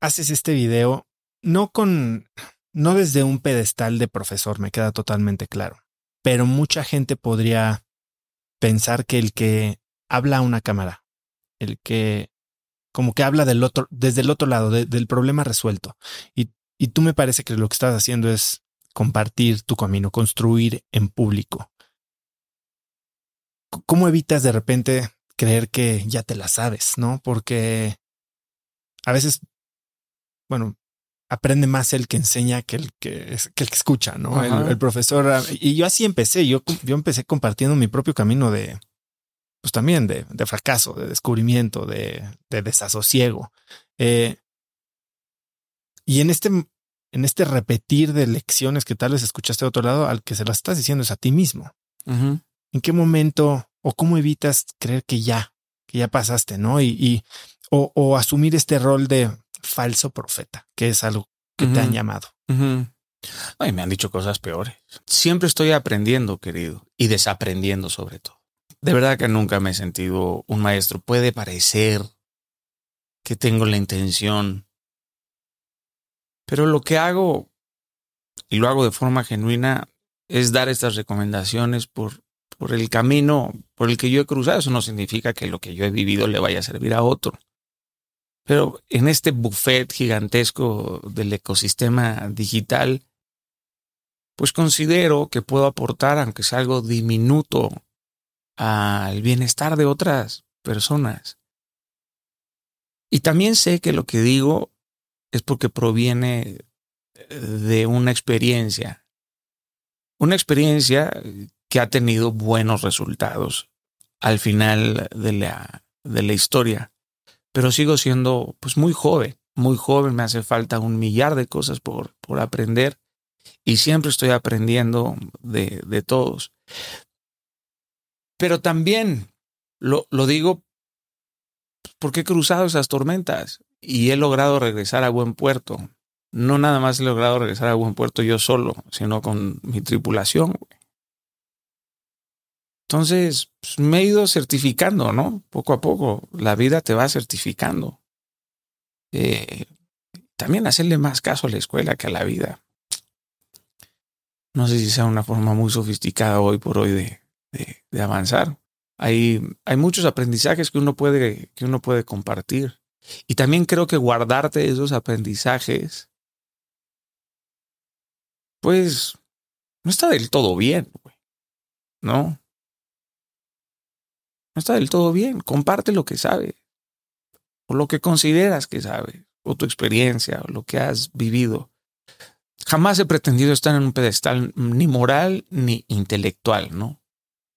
haces este video no con, no desde un pedestal de profesor, me queda totalmente claro, pero mucha gente podría pensar que el que habla a una cámara, el que como que habla del otro, desde el otro lado, del problema resuelto. Y, y tú me parece que lo que estás haciendo es compartir tu camino, construir en público. ¿cómo evitas de repente creer que ya te la sabes, no? Porque a veces, bueno, aprende más el que enseña que el que, que, el que escucha, ¿no? El, el, profesor. Ah, y yo así empecé, yo, yo empecé compartiendo mi propio camino de, pues también de, de fracaso, de descubrimiento, de, de desasosiego. Eh, y en este, en este repetir de lecciones que tal vez escuchaste de otro lado, al que se las estás diciendo es a ti mismo. Uh ¿En qué momento o cómo evitas creer que ya, que ya pasaste, ¿no? Y, y o, o, asumir este rol de falso profeta, que es algo que uh -huh. te han llamado. Uh -huh. Ay, me han dicho cosas peores. Siempre estoy aprendiendo, querido, y desaprendiendo sobre todo. De verdad que nunca me he sentido un maestro. Puede parecer que tengo la intención, pero lo que hago, y lo hago de forma genuina, es dar estas recomendaciones por por el camino por el que yo he cruzado. Eso no significa que lo que yo he vivido le vaya a servir a otro. Pero en este buffet gigantesco del ecosistema digital, pues considero que puedo aportar, aunque sea algo diminuto, al bienestar de otras personas. Y también sé que lo que digo es porque proviene de una experiencia. Una experiencia que ha tenido buenos resultados al final de la, de la historia. Pero sigo siendo pues muy joven, muy joven, me hace falta un millar de cosas por, por aprender y siempre estoy aprendiendo de, de todos. Pero también lo, lo digo porque he cruzado esas tormentas y he logrado regresar a buen puerto. No nada más he logrado regresar a buen puerto yo solo, sino con mi tripulación. Entonces, pues, me he ido certificando, ¿no? Poco a poco, la vida te va certificando. Eh, también hacerle más caso a la escuela que a la vida. No sé si sea una forma muy sofisticada hoy por hoy de, de, avanzar. Hay, hay muchos aprendizajes que uno, puede, que uno puede compartir. Y también creo que guardarte esos aprendizajes, pues, no está del todo bien, ¿no? No está del todo bien. Comparte lo que sabes, o lo que consideras que sabes, o tu experiencia, o lo que has vivido. Jamás he pretendido estar en un pedestal ni moral ni intelectual, ¿no?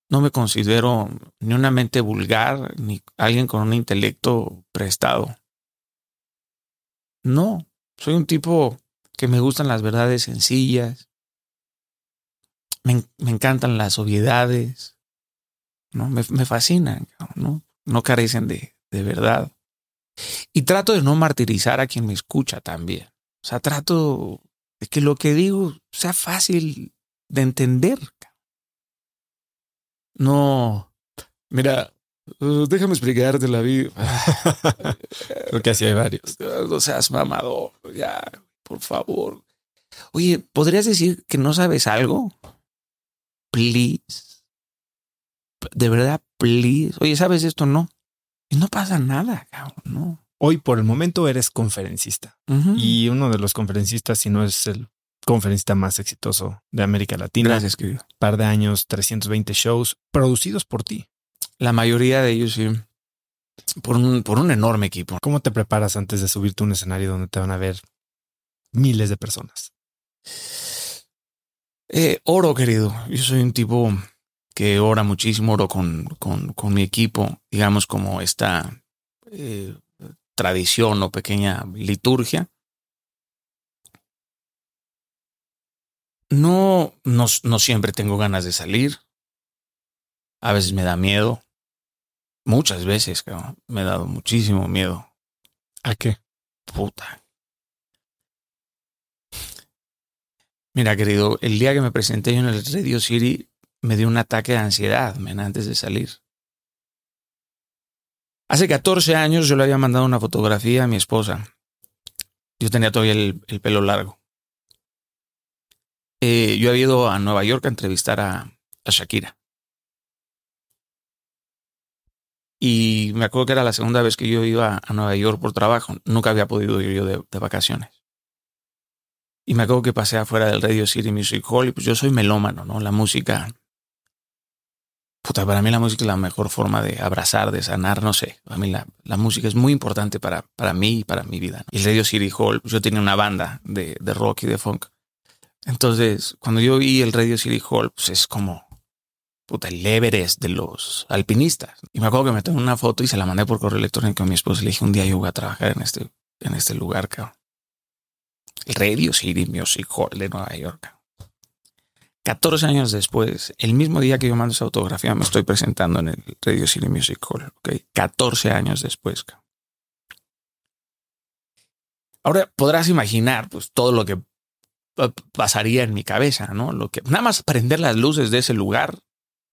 No me considero ni una mente vulgar, ni alguien con un intelecto prestado. No, soy un tipo que me gustan las verdades sencillas, me, encantan las obviedades, ¿no? Me, fascinan, ¿no? No carecen de, de verdad. Y trato de no martirizar a quien me escucha también. O sea, trato de que lo que digo sea fácil de entender. No, mira, uh, déjame explicarte la vida. Creo que así hay varios. No seas mamador, ya, por favor. Oye, ¿podrías decir que no sabes algo? Please. De verdad, please. Oye, ¿sabes esto? No. Y no pasa nada, cabrón, no. Hoy por el momento eres conferencista. Y uno de los conferencistas, si no es el conferencista más exitoso de América Latina. Gracias, querido. Par de años, 320 shows producidos por ti. La mayoría de ellos, sí. Por un, por un enorme equipo. ¿Cómo te preparas antes de subirte a un escenario donde te van a ver miles de personas? Eh, oro, querido. Yo soy un tipo que ora muchísimo, oro con, con, con mi equipo, digamos como esta eh, tradición o pequeña liturgia. No, no, no siempre tengo ganas de salir. A veces me da miedo. Muchas veces, me ha dado muchísimo miedo. ¿A qué? Puta. Mira, querido, el día que me presenté yo en el Radio City, me dio un ataque de ansiedad, men, antes de salir. Hace 14 años yo le había mandado una fotografía a mi esposa. Yo tenía todavía el pelo largo. Eh, yo había ido a Nueva York a entrevistar a, Shakira. Y me acuerdo que era la segunda vez que yo iba a Nueva York por trabajo. Nunca había podido ir yo de, vacaciones. Y me acuerdo que pasé afuera del Radio City Music Hall y pues yo soy melómano, ¿no? La música. Puta, para mí la música es la mejor forma de abrazar, de sanar, no sé. A mí la, la música es muy importante para, para mí y para mi vida. El Radio City Hall, yo tenía una banda de, de rock y de funk. Entonces, cuando yo vi el Radio City Hall, pues es como puta, el Everest de los alpinistas. Y me acuerdo que me tomé una foto y se la mandé por correo electrónico a mi esposa. Le dije, un día yo voy a trabajar en este, en este lugar, cabrón. El Radio City Music Hall de Nueva York. 14 años después, el mismo día que yo mando esa fotografía, me estoy presentando en el Radio City Music Hall. ¿okay? 14 años después. Ahora podrás imaginar pues, todo lo que pasaría en mi cabeza, ¿no? Lo que nada más prender las luces de ese lugar,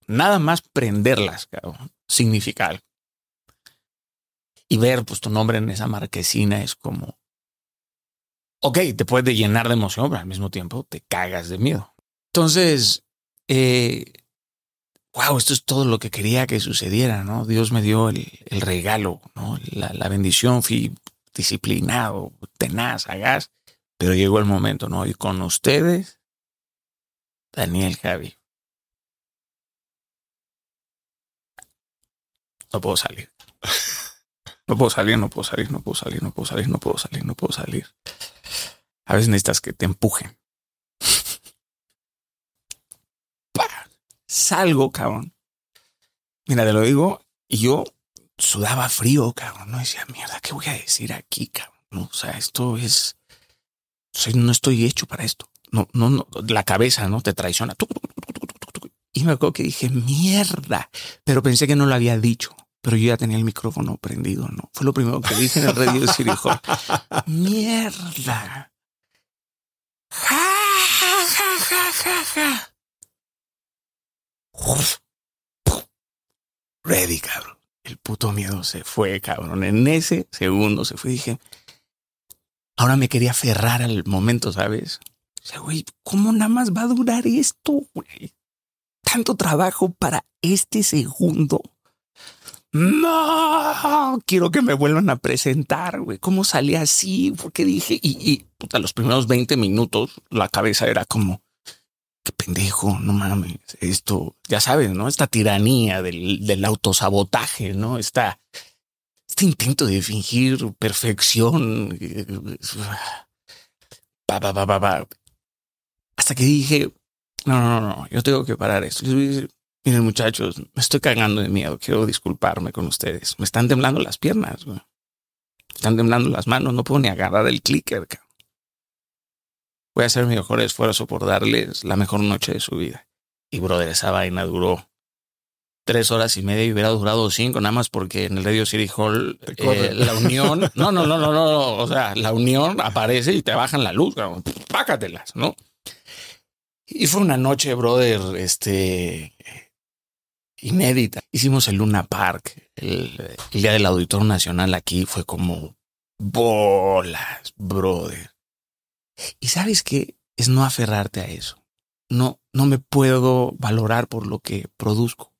nada más prenderlas, cabrón, significa algo. Y ver pues tu nombre en esa marquesina es como, ok, te puede llenar de emoción, pero al mismo tiempo te cagas de miedo. Entonces, eh, wow, esto es todo lo que quería que sucediera, ¿no? Dios me dio el, regalo, ¿no? La, bendición, fui disciplinado, tenaz, sagaz pero llegó el momento, ¿no? Y con ustedes, Daniel Javi. No puedo salir. No puedo salir, no puedo salir, no puedo salir, no puedo salir, no puedo salir, no puedo salir. A veces necesitas que te empujen. Salgo, cabrón. Mira, te lo digo, y yo sudaba frío, cabrón. No decía, mierda, ¿qué voy a decir aquí, cabrón? o sea, esto es no estoy hecho para esto. No, no, no, la cabeza, ¿no? Te traiciona. Y me acuerdo que dije, mierda. Pero pensé que no lo había dicho. pero yo ya tenía el micrófono prendido, ¿no? Fue lo primero que dije en el radio de City. ¡Mierda! ¡Ja, ja, ja, ja, ja! Ready, cabrón. El puto miedo se fue, cabrón. En ese segundo se fue. Dije, ahora me quería aferrar al momento, ¿sabes? O sea, güey, ¿cómo nada más va a durar esto? Tanto trabajo para este segundo. No, quiero que me vuelvan a presentar, güey. ¿Cómo salí así? Porque dije, y, y puta, los primeros 20 minutos la cabeza era como, qué pendejo, no mames, esto, ya sabes, ¿no? Esta tiranía del, del autosabotaje, ¿no? Esta, este intento de fingir perfección. Pa, Hasta que dije, no, no, no, yo tengo que parar esto. Miren, muchachos, me estoy cagando de miedo. Quiero disculparme con ustedes. Me están temblando las piernas, están temblando las manos. No puedo ni agarrar el clicker, cabrón voy a hacer mi mejor esfuerzo por darles la mejor noche de su vida. Y brother, esa vaina duró tres horas y media y hubiera durado cinco, nada más porque en el Radio City Hall eh, la unión, no, no, no, no, no, o sea, la unión aparece y te bajan la luz, pácatelas, ¿no? Y fue una noche, brother, este, inédita. Hicimos el Luna Park, el, el día del Auditorio Nacional aquí fue como bolas, brother. Y sabes que es no aferrarte a eso. No, no me puedo valorar por lo que produzco.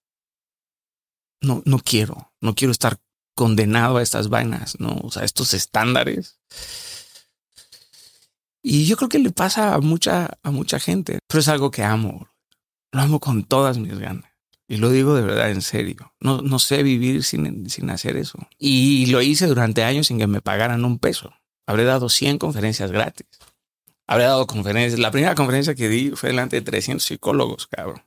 No, no quiero, no quiero estar condenado a estas vainas, no, o sea, estos estándares. Y yo creo que le pasa a mucha, a mucha gente, pero es algo que amo. Lo amo con todas mis ganas. Y lo digo de verdad en serio. No, no sé vivir sin, sin hacer eso. Y lo hice durante años sin que me pagaran un peso. Habré dado 100 conferencias gratis. Habría dado conferencias. La primera conferencia que di fue delante de 300 psicólogos, cabrón.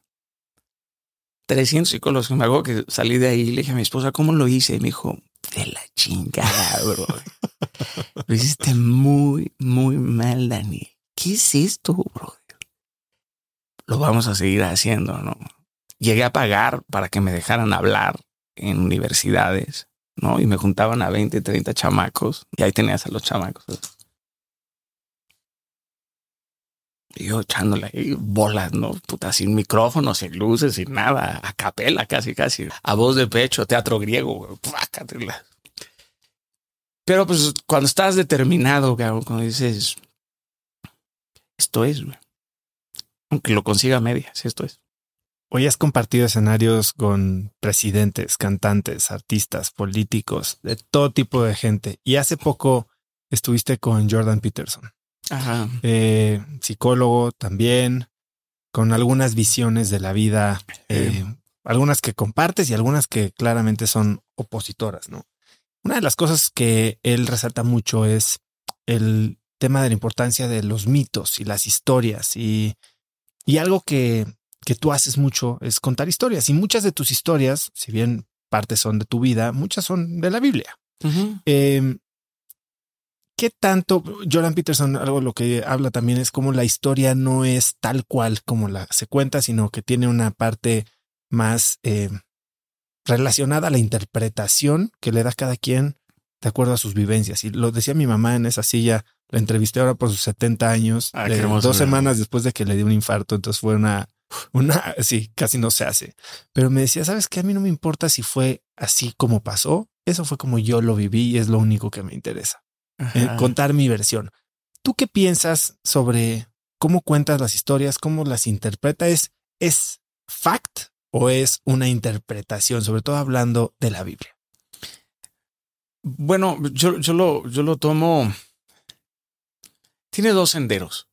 300 psicólogos. Me hago que salí de ahí y le dije a mi esposa, ¿cómo lo hice? Y me dijo, de la chingada, bro. lo hiciste muy, muy mal, Dani. ¿Qué es esto, bro? Lo vamos a seguir haciendo, ¿no? Llegué a pagar para que me dejaran hablar en universidades, ¿no? Y me juntaban a 20, 30 chamacos. Y ahí tenías a los chamacos. Y yo echándole ahí bolas, ¿no? Puta, sin micrófono, sin luces, sin nada, a capela casi, casi, a voz de pecho, teatro griego, Pero pues cuando estás determinado, cuando dices, esto es, aunque lo consiga a medias, esto es. Hoy has compartido escenarios con presidentes, cantantes, artistas, políticos, de todo tipo de gente. Y hace poco estuviste con Jordan Peterson. Ajá. Eh, psicólogo también, con algunas visiones de la vida, eh, algunas que compartes y algunas que claramente son opositoras, ¿no? Una de las cosas que él resalta mucho es el tema de la importancia de los mitos y las historias y, y algo que, que tú haces mucho es contar historias y muchas de tus historias, si bien partes son de tu vida, muchas son de la Biblia. ¿Qué tanto Jordan Peterson, algo lo que habla también es como la historia no es tal cual como la se cuenta, sino que tiene una parte más eh, relacionada a la interpretación que le da cada quien de acuerdo a sus vivencias. Y lo decía mi mamá en esa silla, la entrevisté ahora por sus 70 años, ah, dos semanas después de que le dio un infarto, entonces fue una, una, sí, casi no se hace. Pero me decía, ¿sabes qué? A mí no me importa si fue así como pasó, eso fue como yo lo viví y es lo único que me interesa. Eh, contar mi versión. ¿Tú qué piensas sobre cómo cuentas las historias, cómo las interpretas? ¿Es, fact o es una interpretación, sobre todo hablando de la Biblia? Bueno, yo, yo, lo, yo lo tomo. Tiene dos senderos.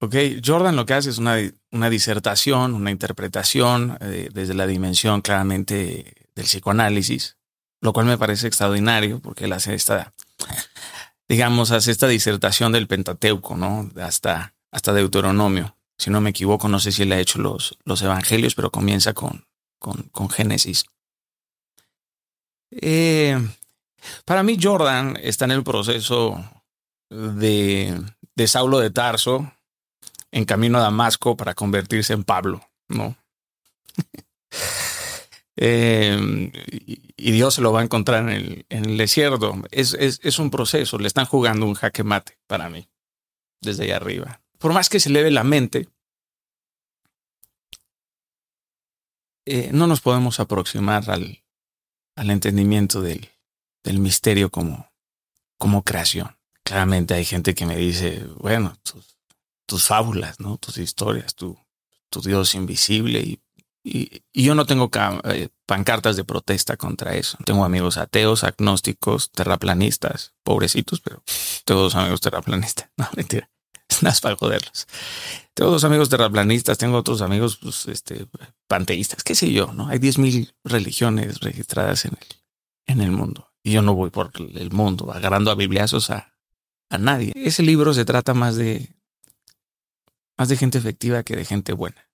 Ok, Jordan lo que hace es una, una disertación, una interpretación eh, desde la dimensión claramente del psicoanálisis, lo cual me parece extraordinario porque él hace esta digamos, hace esta disertación del Pentateuco, ¿no? Hasta, hasta Deuteronomio. Si no me equivoco, no sé si él ha hecho los, los evangelios, pero comienza con, con, con Génesis. Eh, para mí, Jordan está en el proceso de, de Saulo de Tarso en camino a Damasco para convertirse en Pablo, ¿no? Eh, y Dios se lo va a encontrar en el, en el desierto. Es, es, es, un proceso, le están jugando un jaque mate para mí, desde ahí arriba. Por más que se eleve la mente, eh, no nos podemos aproximar al, al entendimiento del, del misterio como, como creación. Claramente hay gente que me dice, bueno, tus, tus fábulas, ¿no? tus historias, tu, tu Dios invisible y y, yo no tengo eh, pancartas de protesta contra eso. Tengo amigos ateos, agnósticos, terraplanistas, pobrecitos, pero tengo dos amigos terraplanistas. No, mentira. Es más para joderlos. Tengo dos amigos terraplanistas, tengo otros amigos pues, este, panteístas, qué sé yo, ¿no? Hay 10.000 religiones registradas en el, en el mundo. Y yo no voy por el mundo agarrando a bibliazos a, a nadie. Ese libro se trata más de, más de gente efectiva que de gente buena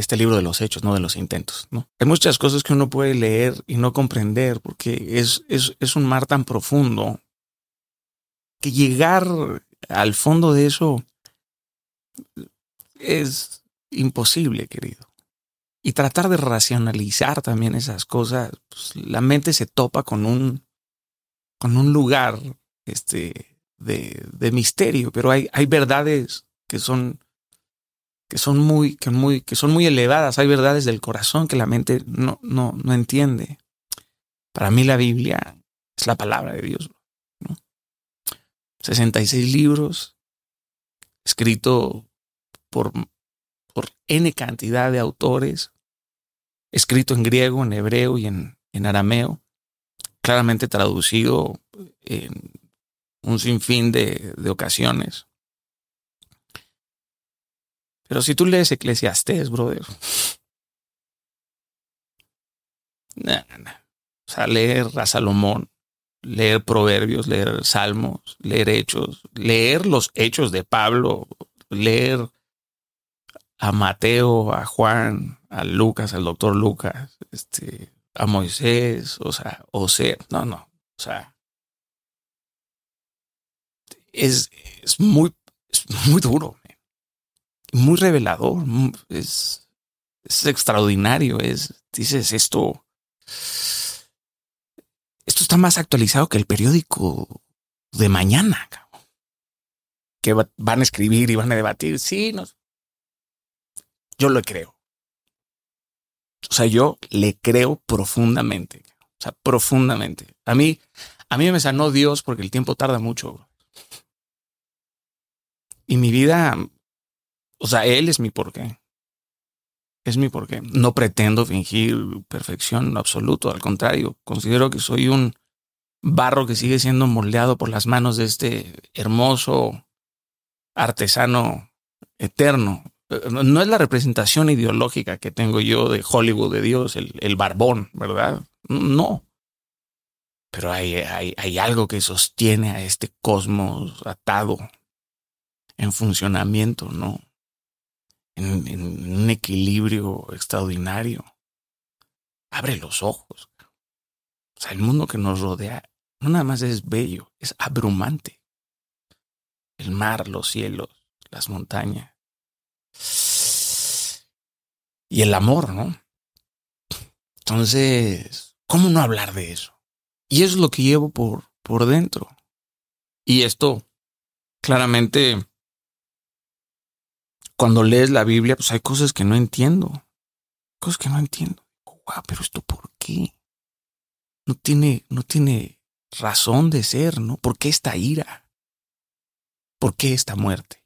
este libro de los hechos, no de los intentos. ¿no? Hay muchas cosas que uno puede leer y no comprender porque es, es, es un mar tan profundo que llegar al fondo de eso es imposible, querido. Y tratar de racionalizar también esas cosas, pues, la mente se topa con un, con un lugar este, de, de misterio, pero hay, hay verdades que son que son muy, que muy, que son muy elevadas. Hay verdades del corazón que la mente no, no, no entiende. Para mí la Biblia es la palabra de Dios. ¿no? 66 libros, escrito por, por N cantidad de autores, escrito en griego, en hebreo y en, en arameo, claramente traducido en un sinfín de, de ocasiones. Pero si tú lees Eclesiastés, brother. O sea, leer a Salomón, leer Proverbios, leer Salmos, leer Hechos, leer los Hechos de Pablo, leer a Mateo, a Juan, a Lucas, al doctor Lucas, este, a Moisés, o sea, o sea, no, no, o sea, es, es muy, es muy duro muy revelador, es, es extraordinario, es, dices, esto, esto está más actualizado que el periódico de mañana, que van a escribir y van a debatir, sí, no, yo lo creo. O sea, yo le creo profundamente, o sea, profundamente. A mí, a mí me sanó Dios porque el tiempo tarda mucho. Y mi vida o sea, él es mi porqué. Es mi porqué. No pretendo fingir perfección en absoluto. Al contrario, considero que soy un barro que sigue siendo moldeado por las manos de este hermoso artesano eterno. No es la representación ideológica que tengo yo de Hollywood de Dios, el, el barbón, ¿verdad? No. Pero hay, hay, hay algo que sostiene a este cosmos atado en funcionamiento, ¿no? En, un equilibrio extraordinario. Abre los ojos. O sea, el mundo que nos rodea no nada más es bello, es abrumante. El mar, los cielos, las montañas. Y el amor, ¿no? Entonces, ¿cómo no hablar de eso? Y eso es lo que llevo por, por dentro. Y esto, claramente, cuando lees la Biblia, pues hay cosas que no entiendo. Cosas que no entiendo. Wow, pero esto por qué? No tiene, no tiene razón de ser, ¿no? ¿Por qué esta ira? ¿Por qué esta muerte?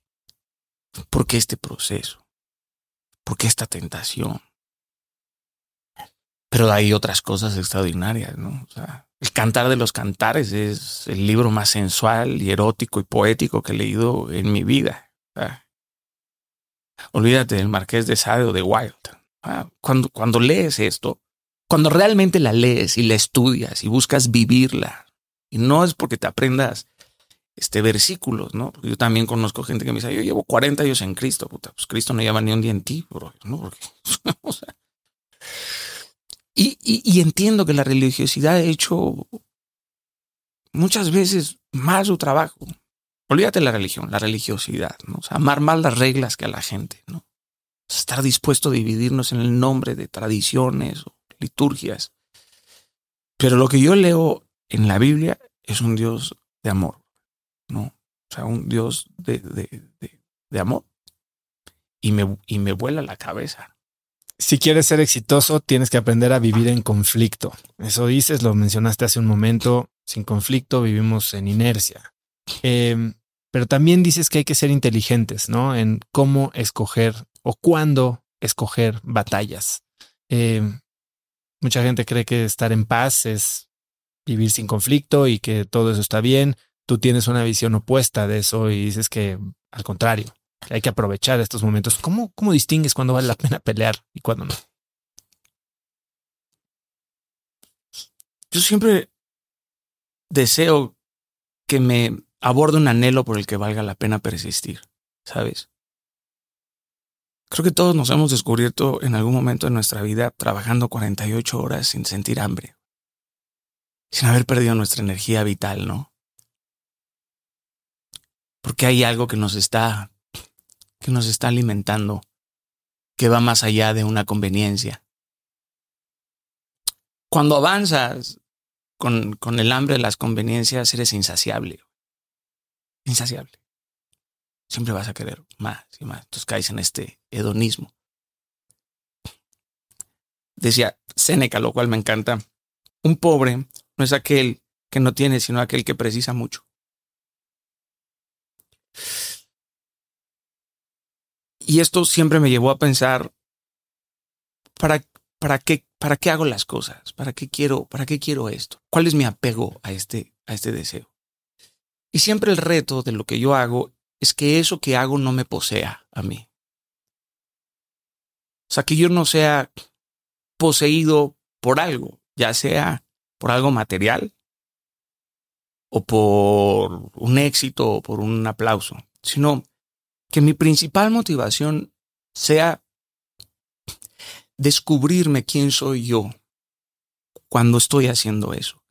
¿Por qué este proceso? ¿Por qué esta tentación? Pero hay otras cosas extraordinarias, ¿no? O sea, el Cantar de los Cantares es el libro más sensual y erótico y poético que he leído en mi vida. Olvídate del Marqués de Sade o de Wilde. Ah, cuando, cuando lees esto, cuando realmente la lees y la estudias y buscas vivirla, y no es porque te aprendas este versículos, ¿no? Yo también conozco gente que me dice, yo llevo 40 años en Cristo, puta, pues Cristo no lleva ni un día en ti, bro, ¿no? Porque, y, y, y entiendo que la religiosidad ha hecho muchas veces más su trabajo. Olvídate la religión, la religiosidad, ¿no? O sea, amar más las reglas que a la gente, ¿no? estar dispuesto a dividirnos en el nombre de tradiciones o liturgias. Pero lo que yo leo en la Biblia es un Dios de amor, ¿no? O sea, un Dios de, de, de, amor. Y me, y me vuela la cabeza. Si quieres ser exitoso, tienes que aprender a vivir en conflicto. Eso dices, lo mencionaste hace un momento. Sin conflicto vivimos en inercia. Em, pero también dices que hay que ser inteligentes, ¿no? En cómo escoger o cuándo escoger batallas. Em, mucha gente cree que estar en paz es vivir sin conflicto y que todo eso está bien. Tú tienes una visión opuesta de eso y dices que al contrario, hay que aprovechar estos momentos. ¿Cómo, cómo distingues cuándo vale la pena pelear y cuándo no? Yo siempre deseo que me aborde un anhelo por el que valga la pena persistir, ¿sabes? Creo que todos nos hemos descubierto en algún momento de nuestra vida trabajando 48 horas sin sentir hambre, sin haber perdido nuestra energía vital, ¿no? Porque hay algo que nos está que nos está alimentando, que va más allá de una conveniencia. Cuando avanzas con, con el hambre de las conveniencias, eres insaciable. Insaciable. Siempre vas a querer más y más. Entonces caes en este hedonismo. Decía Séneca, lo cual me encanta. Un pobre no es aquel que no tiene, sino aquel que precisa mucho. Y esto siempre me llevó a pensar, ¿para, para, qué, ¿para qué hago las cosas? ¿Para qué, quiero, ¿Para qué quiero esto? ¿Cuál es mi apego a este, a este deseo? Y siempre el reto de lo que yo hago es que eso que hago no me posea a mí. O sea, que yo no sea poseído por algo, ya sea por algo material o por un éxito o por un aplauso, sino que mi principal motivación sea descubrirme quién soy yo cuando estoy haciendo eso,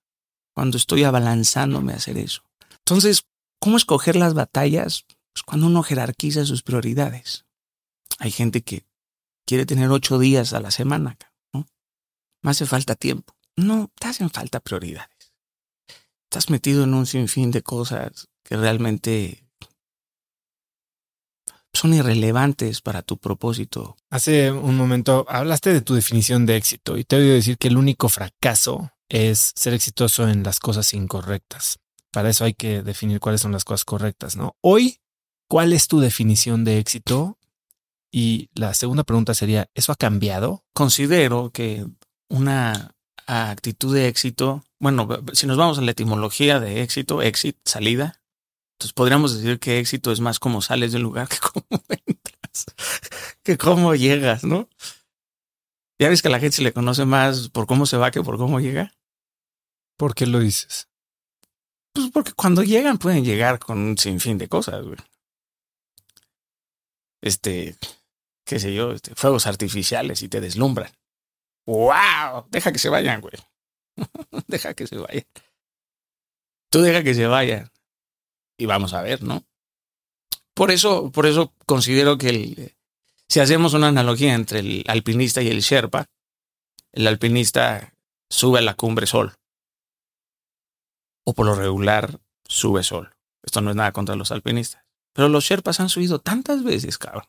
cuando estoy abalanzándome a hacer eso. Entonces, ¿cómo escoger las batallas? Pues cuando uno jerarquiza sus prioridades. Hay gente que quiere tener ocho días a la semana, ¿no? Me hace falta tiempo. No, te hacen falta prioridades. Estás metido en un sinfín de cosas que realmente son irrelevantes para tu propósito. Hace un momento hablaste de tu definición de éxito y te he oído decir que el único fracaso es ser exitoso en las cosas incorrectas. Para eso hay que definir cuáles son las cosas correctas, ¿no? Hoy, ¿cuál es tu definición de éxito? Y la segunda pregunta sería, ¿eso ha cambiado? Considero que una actitud de éxito, bueno, si nos vamos a la etimología de éxito, exit, salida, entonces podríamos decir que éxito es más como sales del lugar que cómo entras, que cómo llegas, ¿no? ¿Ya ves que a la gente se le conoce más por cómo se va que por cómo llega? ¿Por qué lo dices? Pues porque cuando llegan pueden llegar con un sinfín de cosas, güey. Este, qué sé yo, este, fuegos artificiales y te deslumbran. ¡Wow! Deja que se vayan, güey. deja que se vayan. Tú deja que se vayan y vamos a ver, ¿no? Por eso, por eso considero que el, si hacemos una analogía entre el alpinista y el Sherpa, el alpinista sube a la cumbre sol. O por lo regular sube sol. Esto no es nada contra los alpinistas. Pero los Sherpas han subido tantas veces, cabrón.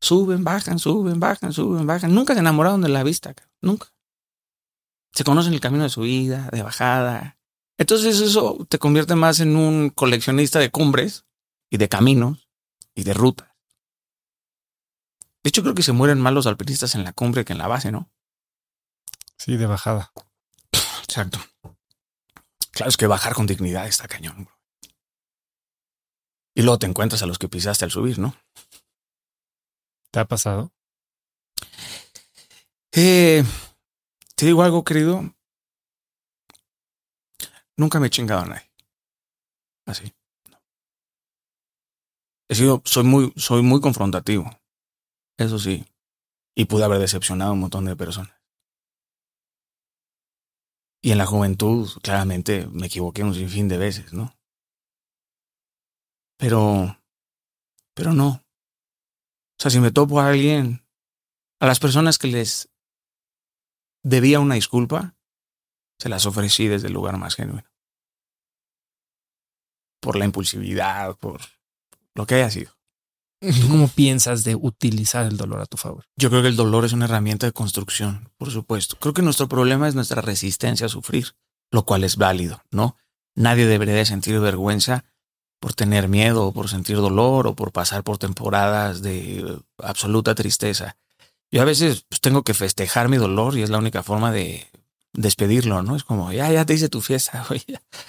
Suben, bajan, suben, bajan, suben, bajan. Nunca se enamoraron de la vista, cabrón. Nunca. Se conocen el camino de subida, de bajada, entonces eso te convierte más en un coleccionista de cumbres y de caminos y de rutas. De hecho, creo que se mueren más los alpinistas en la cumbre que en la base, ¿no? Sí, de bajada. Exacto. Claro, es que bajar con dignidad está cañón. Y luego te encuentras a los que pisaste al subir, ¿no? ¿Te ha pasado? Eh, te digo algo, querido. Nunca me he chingado a nadie. Así. He sido, soy muy, soy muy confrontativo. Eso sí. Y pude haber decepcionado a un montón de personas. Y en la juventud, claramente, me equivoqué un sinfín de veces, ¿no? Pero, pero no. O sea, si me topo a alguien, a las personas que les debía una disculpa, se las ofrecí desde el lugar más genuino. Por la impulsividad, por lo que haya sido. ¿Cómo piensas de utilizar el dolor a tu favor? Yo creo que el dolor es una herramienta de construcción, por supuesto. Creo que nuestro problema es nuestra resistencia a sufrir, lo cual es válido, ¿no? Nadie debería sentir vergüenza por tener miedo, o por sentir dolor, o por pasar por temporadas de absoluta tristeza. Yo a veces pues, tengo que festejar mi dolor y es la única forma de despedirlo, ¿no? Es como, ya, ya te hice tu fiesta,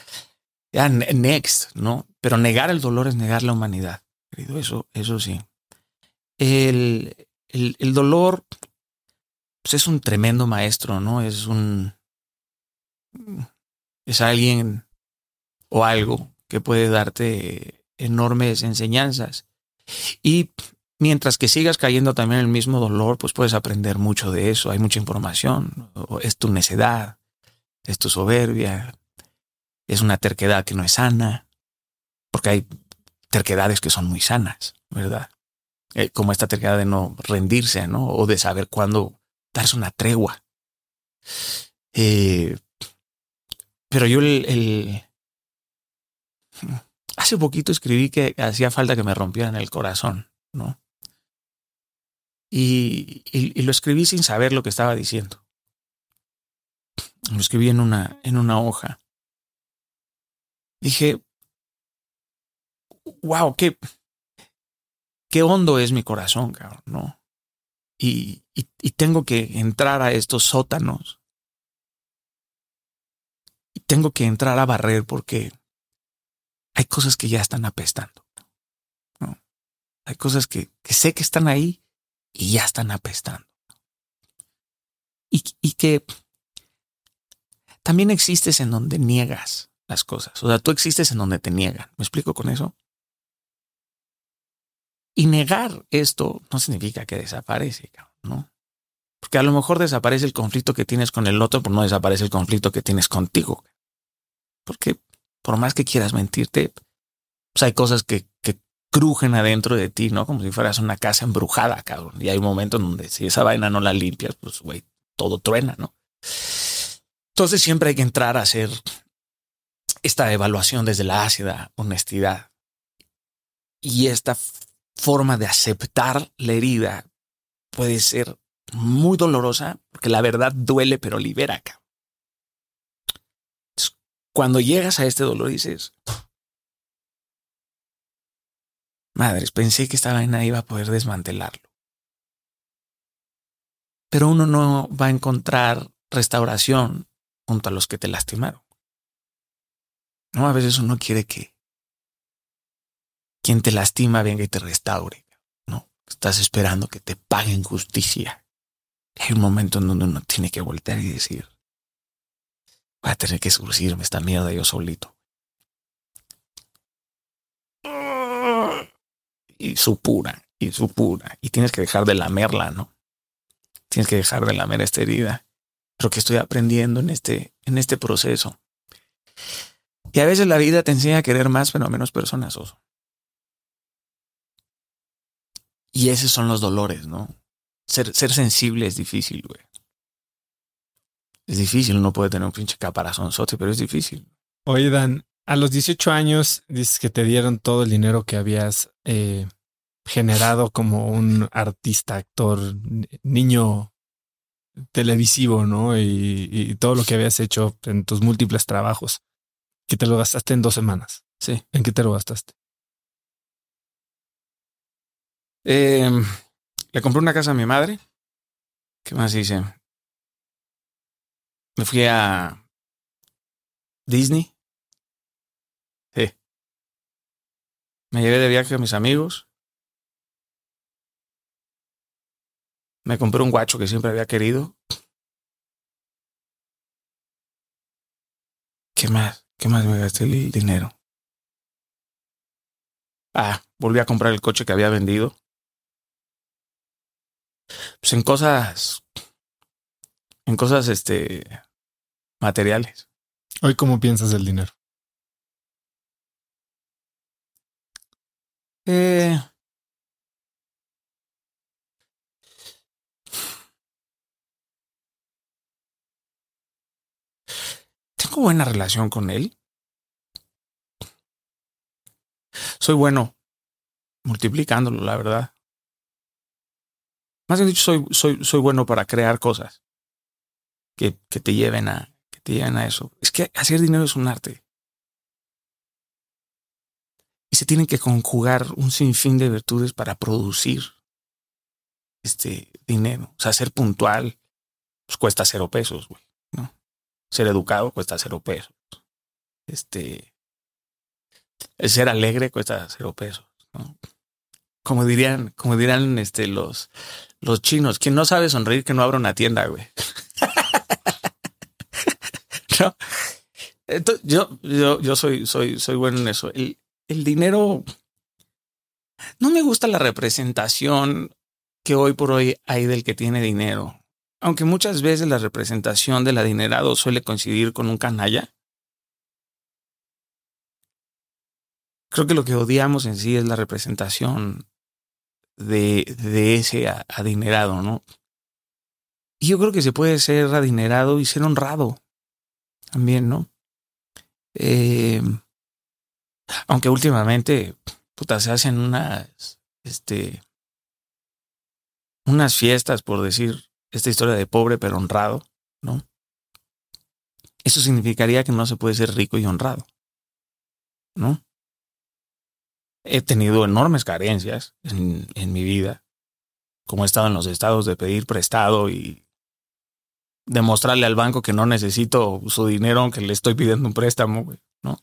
ya, next, ¿no? Pero negar el dolor es negar la humanidad, querido, eso, eso sí. El, el, dolor pues es un tremendo maestro, ¿no? Es un... Es alguien o algo que puede darte enormes enseñanzas. Y mientras que sigas cayendo también en el mismo dolor, pues puedes aprender mucho de eso. Hay mucha información. Es tu necedad, es tu soberbia, es una terquedad que no es sana, porque hay terquedades que son muy sanas, ¿verdad? Eh, como esta terquedad de no rendirse, ¿no? O de saber cuándo darse una tregua. Eh, pero yo el, Hace poquito escribí que hacía falta que me rompieran el corazón, ¿no? Y, y, lo escribí sin saber lo que estaba diciendo. Lo escribí en una, en una hoja. Dije, wow, qué, qué hondo es mi corazón, cabrón, ¿no? Y, y, y tengo que entrar a estos sótanos. Y tengo que entrar a barrer porque hay cosas que ya están apestando. ¿no? Hay cosas que, que, sé que están ahí y ya están apestando. Y, y que también existes en donde niegas las cosas. O sea, tú existes en donde te niegan. ¿Me explico con eso? Y negar esto no significa que desaparece, ¿no? Porque a lo mejor desaparece el conflicto que tienes con el otro, pero no desaparece el conflicto que tienes contigo. Porque por más que quieras mentirte, pues hay cosas que, que crujen adentro de ti, ¿no? Como si fueras una casa embrujada, cabrón. Y hay un momento en donde si esa vaina no la limpias, pues, güey, todo truena, ¿no? Entonces siempre hay que entrar a hacer esta evaluación desde la ácida honestidad. Y esta forma de aceptar la herida puede ser muy dolorosa porque la verdad duele pero libera. Cabrón. Cuando llegas a este dolor dices, madres, pensé que esta vaina iba a poder desmantelarlo. Pero uno no va a encontrar restauración junto a los que te lastimaron. No, a veces uno quiere que quien te lastima venga y te restaure. No, estás esperando que te paguen justicia. Hay un momento en donde uno tiene que voltear y decir, Voy a tener que surcirme esta mierda yo solito. Y supura, y supura. Y tienes que dejar de lamerla, ¿no? Tienes que dejar de lamer esta herida. Pero que estoy aprendiendo en este, en este proceso. Y a veces la vida te enseña a querer más, pero menos personas, oso. Y esos son los dolores, ¿no? Ser, ser sensible es difícil, güey. Es difícil, uno puede tener un pinche caparazón sote, pero es difícil. Oye, Dan, a los 18 años dices que te dieron todo el dinero que habías eh, generado como un artista, actor, niño televisivo, ¿no? Y, y, todo lo que habías hecho en tus múltiples trabajos, que te lo gastaste en dos semanas. Sí. ¿En qué te lo gastaste? Eh, le compré una casa a mi madre. ¿Qué más hice? Me fui a Disney. Sí. Me llevé de viaje a mis amigos. Me compré un guacho que siempre había querido. ¿Qué más? ¿Qué más me gasté el dinero? Ah, volví a comprar el coche que había vendido pues en cosas, en cosas, este, materiales. Hoy, ¿cómo piensas el dinero? Eh, tengo buena relación con él. Soy bueno multiplicándolo, la verdad. Más bien dicho, soy, soy, soy bueno para crear cosas que, que te lleven a, que te lleven a eso. Es que hacer dinero es un arte. Y se tienen que conjugar un sinfín de virtudes para producir este dinero. O sea, ser puntual, pues cuesta cero pesos, güey. ¿no? Ser educado cuesta cero pesos. Este. El ser alegre cuesta cero pesos. ¿no? Como dirían, como dirán este, los, los chinos, quien no sabe sonreír que no abra una tienda, güey. ¿No? Entonces, yo, yo, yo soy, soy, soy bueno en eso. El, el dinero. No me gusta la representación que hoy por hoy hay del que tiene dinero. Aunque muchas veces la representación del adinerado suele coincidir con un canalla. Creo que lo que odiamos en sí es la representación de, de ese adinerado, ¿no? Y yo creo que se puede ser adinerado y ser honrado también, ¿no? Eh, aunque últimamente, puta, se hacen unas, este, unas fiestas por decir esta historia de pobre pero honrado, ¿no? Eso significaría que no se puede ser rico y honrado, ¿no? He tenido enormes carencias en, mi vida, como he estado en los estados de pedir prestado y demostrarle al banco que no necesito su dinero aunque le estoy pidiendo un préstamo, ¿no?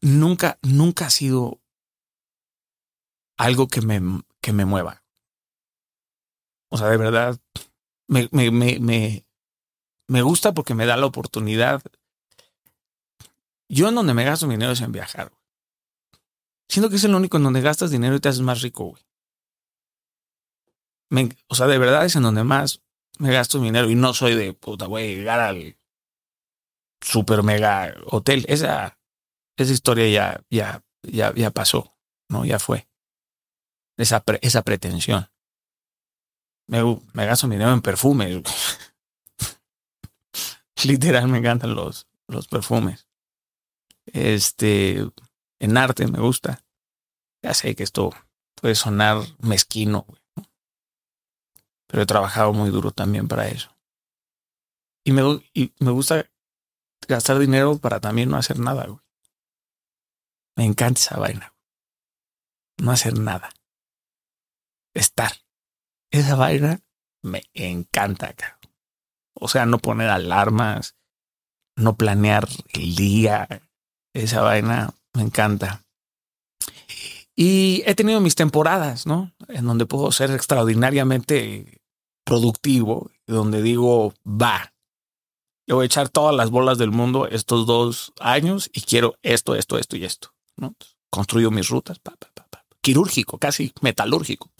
Nunca, nunca ha sido algo que me, que me mueva. O sea, de verdad, me, me, me, me gusta porque me da la oportunidad. Yo en donde me gasto dinero es en viajar. Siento que es el único en donde gastas dinero y te haces más rico, güey. O sea, de verdad es en donde más me gasto dinero y no soy de puta, a llegar al super mega hotel. Esa, esa historia ya, ya, ya, ya pasó, ¿no? Ya fue. Esa, esa pretensión. Me, gasto dinero en perfumes. Literal, me encantan los, los perfumes. Este, en arte me gusta. Ya sé que esto puede sonar mezquino, pero he trabajado muy duro también para eso. Y me, y me gusta gastar dinero para también no hacer nada, güey. Me encanta esa vaina. No hacer nada. Estar. Esa vaina me encanta. O sea, no poner alarmas, no planear el día. Esa vaina me encanta. Y he tenido mis temporadas, ¿no? En donde puedo ser extraordinariamente productivo, donde digo, va, yo voy a echar todas las bolas del mundo estos dos años y quiero esto, esto, esto y esto, ¿no? Construyo mis rutas, quirúrgico, casi metalúrgico.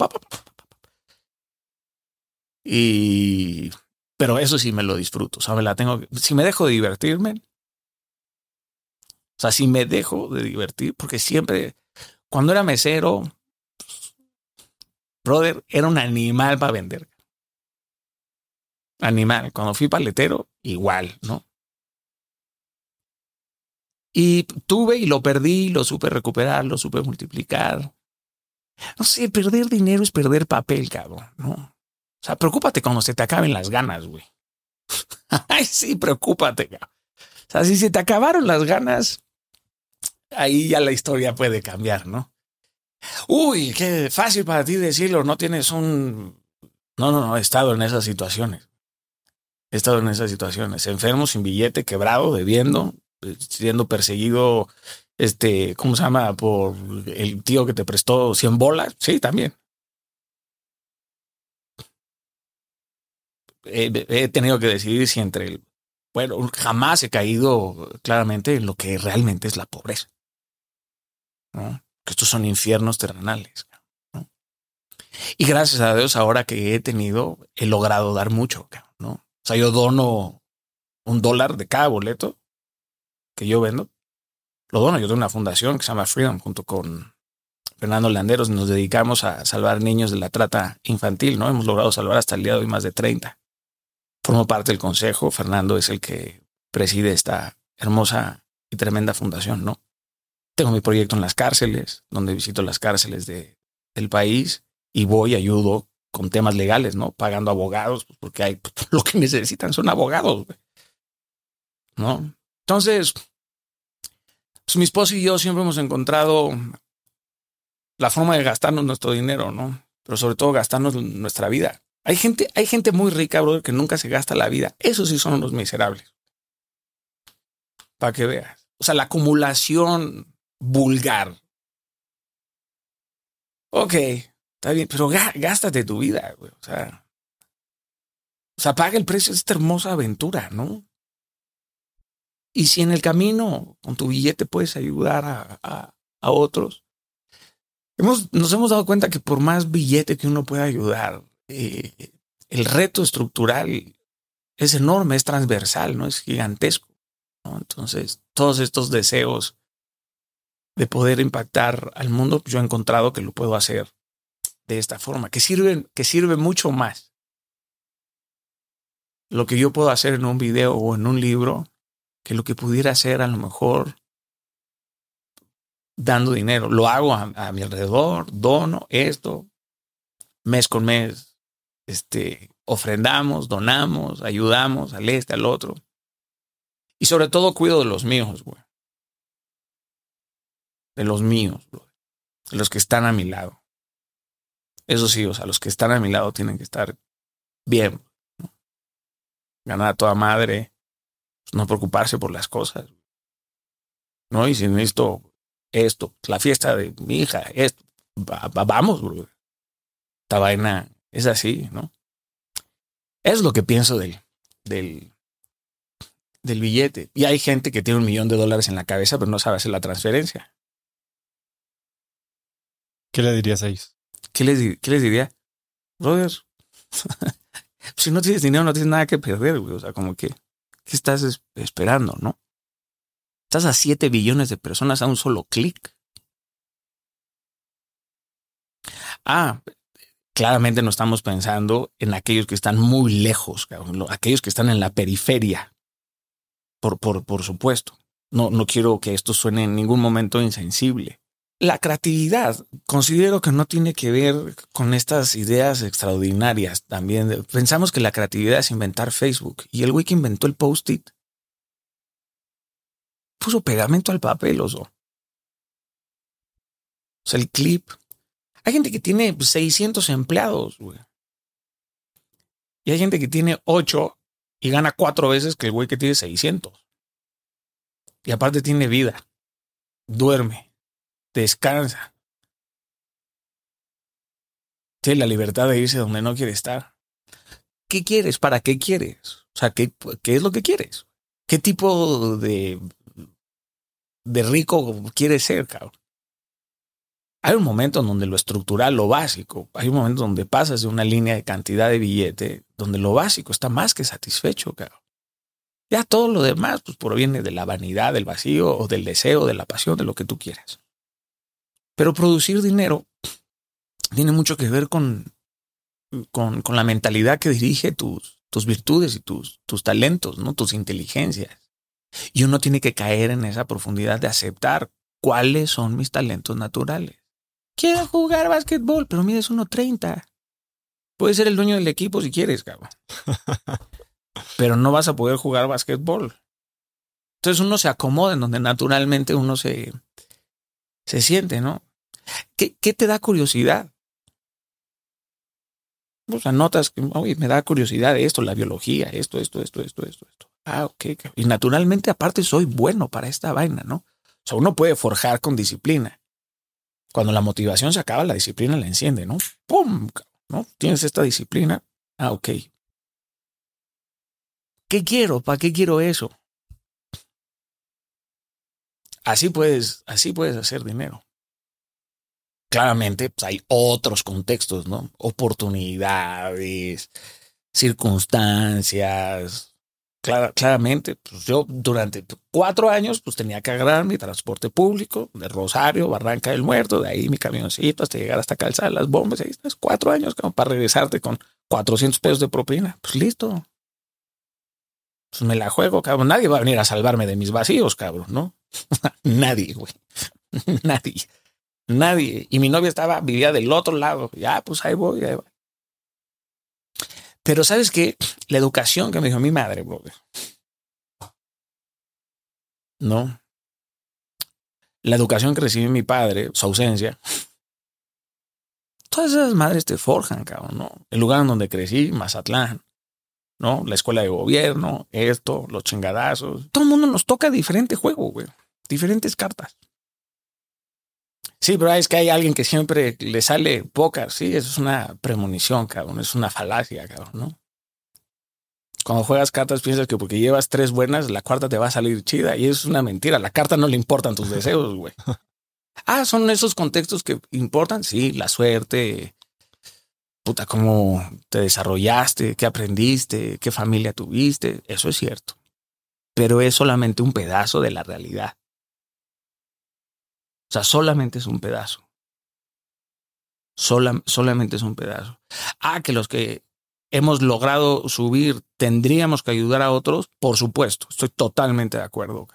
Y, pero eso sí me lo disfruto, o la tengo, si me dejo de divertirme, o sea, si me dejo de divertir, porque siempre, cuando era mesero, brother, era un animal para vender. Animal. Cuando fui paletero, igual, ¿no? Y tuve y lo perdí, lo supe recuperar, lo supe multiplicar. No sé, perder dinero es perder papel, cabrón, ¿no? O sea, preocúpate cuando se te acaben las ganas, güey. Ay, sí, preocúpate, cabrón. O sea, si se te acabaron las ganas, ahí ya la historia puede cambiar, ¿no? Uy, qué fácil para ti decirlo, no tienes un... No, no, no, he estado en esas situaciones. He estado en esas situaciones. Enfermo, sin billete, quebrado, debiendo, eh, siendo perseguido, este, ¿cómo se llama? Por el tío que te prestó 100 bolas. Sí, también. He tenido que decidir si entre el... Bueno, jamás he caído claramente en lo que realmente es la pobreza. ¿No? Que estos son infiernos terrenales. ¿no? Y gracias a Dios, ahora que he tenido, he logrado dar mucho, ¿no? O sea, yo dono un dólar de cada boleto que yo vendo. Lo dono. Yo tengo una fundación que se llama Freedom junto con Fernando Landeros. Nos dedicamos a salvar niños de la trata infantil, ¿no? Hemos logrado salvar hasta el día de hoy más de 30. Formo parte del consejo. Fernando es el que preside esta hermosa y tremenda fundación, ¿no? Tengo mi proyecto en las cárceles, donde visito las cárceles de, del país y voy ayudo con temas legales, ¿no? Pagando abogados, pues, porque hay lo que necesitan son abogados, ¿no? Entonces, pues, mi esposo y yo siempre hemos encontrado la forma de gastarnos nuestro dinero, ¿no? Pero sobre todo gastarnos nuestra vida. Hay gente, hay gente muy rica, brother, que nunca se gasta la vida. Esos sí son los miserables. Para que veas. O sea, la acumulación vulgar. Ok, está bien, pero gástate tu vida, güey. O sea, paga el precio de esta hermosa aventura, ¿no? Y si en el camino con tu billete puedes ayudar a, a, a otros, hemos, nos hemos dado cuenta que por más billete que uno pueda ayudar, eh, el reto estructural es enorme, es transversal, no es gigantesco. Entonces, todos estos deseos de poder impactar al mundo, yo he encontrado que lo puedo hacer de esta forma, que sirve, que sirve mucho más lo que yo puedo hacer en un video o en un libro que lo que pudiera hacer a lo mejor dando dinero. Lo hago a, mi alrededor, dono esto, mes con mes, este, ofrendamos, donamos, ayudamos al este, al otro. Y sobre todo cuido de los míos, güey de los míos, de los que están a mi lado. Eso sí, o sea, los que están a mi lado tienen que estar bien. ¿no? Ganar a toda madre, pues, no preocuparse por las cosas. ¿No? Y si necesito esto, la fiesta de mi hija, esto, vamos, bro. Esta vaina es así, ¿no? Es lo que pienso del, del, del billete. Y hay gente que tiene un millón de dólares en la cabeza, pero no sabe hacer la transferencia. ¿Qué le dirías a ellos? ¿Qué les, diría? Brother, si no tienes dinero, no tienes nada que perder, güey. O sea, como que, ¿qué estás esperando, no? Estás a 7 billones de personas a un solo clic. Ah, claramente no estamos pensando en aquellos que están muy lejos, aquellos que están en la periferia. Por, por, por supuesto. No, no quiero que esto suene en ningún momento insensible. La creatividad considero que no tiene que ver con estas ideas extraordinarias también. Pensamos que la creatividad es inventar Facebook y el güey que inventó el post-it puso pegamento al papel, oso. O sea, el clip. Hay gente que tiene 600 empleados, güey. Y hay gente que tiene 8 y gana cuatro veces que el güey que tiene 600. Y aparte tiene vida. Duerme descansa. Tiene la libertad de irse donde no quiere estar. ¿Qué quieres? ¿Para qué quieres? O sea, ¿qué, qué es lo que quieres? ¿Qué tipo de, de rico quieres ser, cabrón? Hay un momento en donde lo estructural, lo básico, hay un momento donde pasas de una línea de cantidad de billete donde lo básico está más que satisfecho, cabrón. Ya todo lo demás pues proviene de la vanidad, del vacío o del deseo, de la pasión, de lo que tú quieras. Pero producir dinero tiene mucho que ver con, con, con la mentalidad que dirige tus, tus virtudes y tus, tus talentos, ¿no? tus inteligencias. Y uno tiene que caer en esa profundidad de aceptar cuáles son mis talentos naturales. Quiero jugar básquetbol, pero mides 1.30. Puedes ser el dueño del equipo si quieres, cabrón. pero no vas a poder jugar básquetbol. Entonces uno se acomoda en donde naturalmente uno se, se siente, ¿no? ¿Qué, qué te da curiosidad? Pues anotas que, oye, me da curiosidad esto, la biología, esto, esto, esto, esto, esto, esto. Ah, ok. Y naturalmente, aparte, soy bueno para esta vaina, ¿no? O sea, uno puede forjar con disciplina. Cuando la motivación se acaba, la disciplina la enciende, ¿no? ¡Pum! ¿No? Tienes esta disciplina. Ah, ok. ¿Qué quiero? ¿Para qué quiero eso? Así puedes, así puedes hacer dinero. Claramente, pues hay otros contextos, ¿no? Oportunidades, circunstancias. claramente, pues yo durante cuatro años, pues tenía que agarrar mi transporte público de Rosario, Barranca del Muerto, de ahí mi camioncito hasta llegar hasta Calzar las bombas. Ahí estás cuatro años como para regresarte con 400 pesos de propina. Pues listo. Pues me la juego, cabrón. Nadie va a venir a salvarme de mis vacíos, cabrón, ¿no? Nadie, güey. Nadie. Nadie. Y mi novia estaba, vivía del otro lado. Ya, pues ahí voy, ahí voy. Pero sabes que la educación que me dijo mi madre, brother. No. La educación que recibió mi padre, su ausencia. Todas esas madres te forjan, cabrón, ¿no? El lugar en donde crecí, Mazatlán, ¿no? La escuela de gobierno, esto, los chingadazos. Todo el mundo nos toca diferente juego, güey. Diferentes cartas. Sí, pero es que hay alguien que siempre le sale póker. Sí, eso es una premonición, cabrón. Es una falacia, cabrón, ¿no? Cuando juegas cartas piensas que porque llevas tres buenas, la cuarta te va a salir chida. Y es una mentira. La carta no le importan tus deseos, güey. Ah, son esos contextos que importan. Sí, la suerte. Puta, cómo te desarrollaste, qué aprendiste, qué familia tuviste. Eso es cierto. Pero es solamente un pedazo de la realidad. O sea, solamente es un pedazo. solamente es un pedazo. Ah, que los que hemos logrado subir tendríamos que ayudar a otros, por supuesto, estoy totalmente de acuerdo.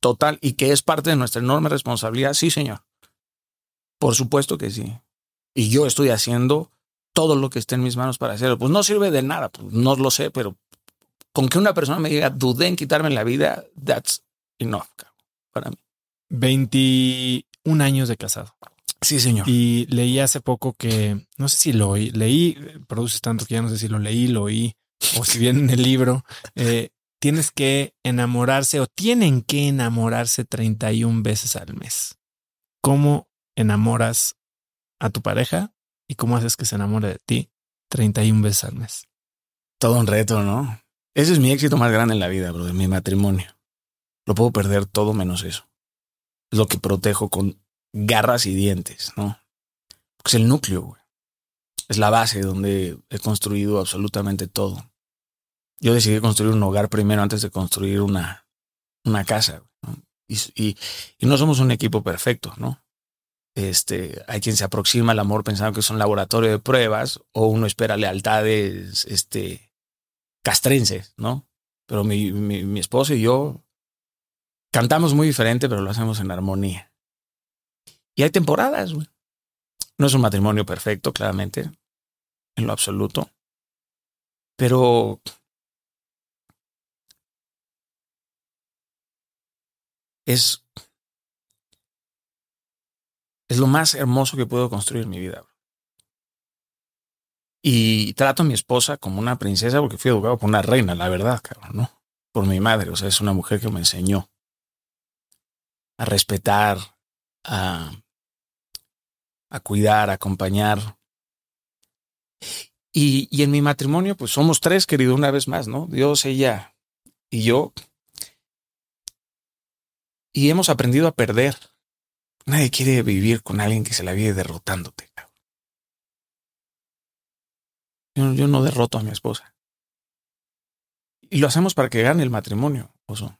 Total, y que es parte de nuestra enorme responsabilidad, sí, señor. Por supuesto que sí. Y yo estoy haciendo todo lo que esté en mis manos para hacerlo. Pues no sirve de nada, pues no lo sé, pero con que una persona me diga, dudé en quitarme la vida, that's enough para mí. 21 años de casado. Sí, señor. Y leí hace poco que, no sé si lo oí, leí, produces tanto que ya no sé si lo leí, lo oí, o si bien en el libro, eh, tienes que enamorarse o tienen que enamorarse 31 veces al mes. ¿Cómo enamoras a tu pareja y cómo haces que se enamore de ti 31 veces al mes? Todo un reto, ¿no? Ese es mi éxito más grande en la vida, bro, de mi matrimonio. Lo puedo perder todo menos eso lo que protejo con garras y dientes, ¿no? es el núcleo, güey. Es la base donde he construido absolutamente todo. Yo decidí construir un hogar primero antes de construir una, una casa. Y, y, y, no somos un equipo perfecto, ¿no? Este, hay quien se aproxima al amor pensando que es un laboratorio de pruebas o uno espera lealtades este, castrenses, ¿no? Pero mi, mi, mi esposo y yo Cantamos muy diferente, pero lo hacemos en armonía. Y hay temporadas, güey. No es un matrimonio perfecto, claramente, en lo absoluto. Pero es, es lo más hermoso que puedo construir en mi vida. Y trato a mi esposa como una princesa porque fui educado por una reina, la verdad, cabrón, ¿no? Por mi madre, o sea, es una mujer que me enseñó a respetar, a, a cuidar, a acompañar. Y, y en mi matrimonio, pues somos tres, querido, una vez más, ¿no? Dios, ella y yo. Y hemos aprendido a perder. Nadie quiere vivir con alguien que se la vive derrotándote. Yo, yo no derroto a mi esposa. Y lo hacemos para que gane el matrimonio, oso.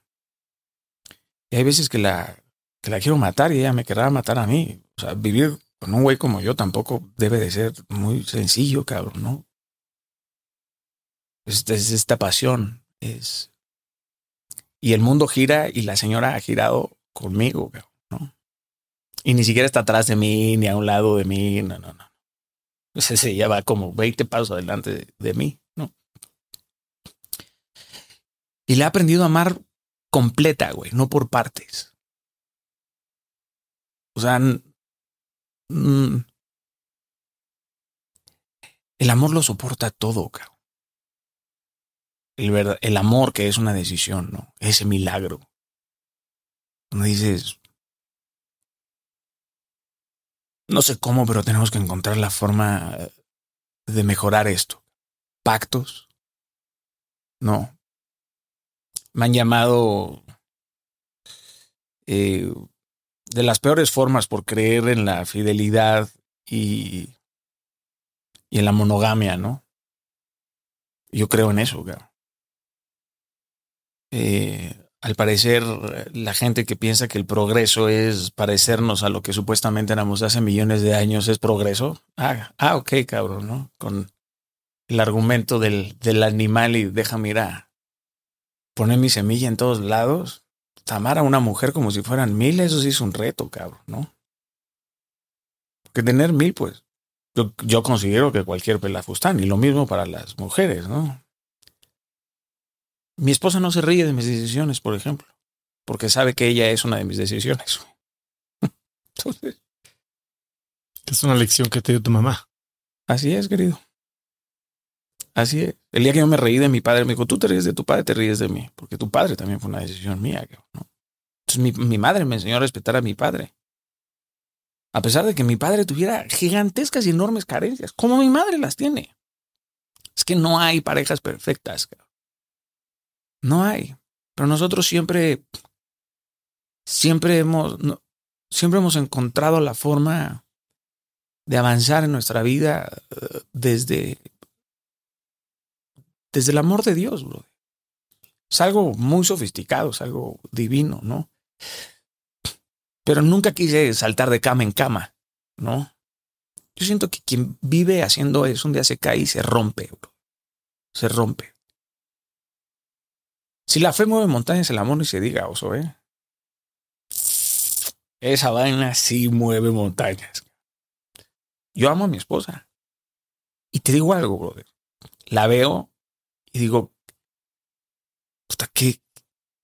Y hay veces que la, que la quiero matar y ella me querrá matar a mí. O sea, vivir con un güey como yo tampoco debe de ser muy sencillo, cabrón, ¿no? Es, esta pasión, es... Y el mundo gira y la señora ha girado conmigo, cabrón, ¿no? Y ni siquiera está atrás de mí, ni a un lado de mí, no, no, no. Entonces ella va como 20 pasos adelante de, de mí, ¿no? Y le ha aprendido a amar completa, güey, no por partes. O sea, mm, el amor lo soporta todo, cabrón. El, el amor que es una decisión, ¿no? Ese milagro. Cuando dices, no sé cómo, pero tenemos que encontrar la forma de mejorar esto. Pactos. No. Me han llamado eh, de las peores formas por creer en la fidelidad y, y en la monogamia, ¿no? Yo creo en eso, eh, al parecer, la gente que piensa que el progreso es parecernos a lo que supuestamente éramos hace millones de años es progreso. Ah, ah ok, cabrón, ¿no? Con el argumento del, del animal y deja mirar. poner mi semilla en todos lados. Amar a una mujer como si fueran mil, eso sí es un reto, cabrón, ¿no? Porque tener mil, pues, yo, yo considero que cualquier pelafustán, y lo mismo para las mujeres, ¿no? Mi esposa no se ríe de mis decisiones, por ejemplo, porque sabe que ella es una de mis decisiones. Entonces. Es una lección que te dio tu mamá. Así es, querido. Así es. El día que yo me reí de mi padre, me dijo, tú te ríes de tu padre, te ríes de mí, porque tu padre también fue una decisión mía. ¿no? Entonces mi, mi madre me enseñó a respetar a mi padre. A pesar de que mi padre tuviera gigantescas y enormes carencias, como mi madre las tiene. Es que no hay parejas perfectas. No hay. Pero nosotros siempre, siempre hemos, siempre hemos encontrado la forma de avanzar en nuestra vida eh, desde, desde el amor de Dios, bro. Es algo muy sofisticado, es algo divino, ¿no? Pero nunca quise saltar de cama en cama, ¿no? Yo siento que quien vive haciendo eso un día se cae y se rompe, bro. Se rompe. Si la fe mueve montañas, el amor y se diga, oso, ¿eh? Esa vaina sí mueve montañas. Yo amo a mi esposa. Y te digo algo, brother. La veo y digo, puta, qué,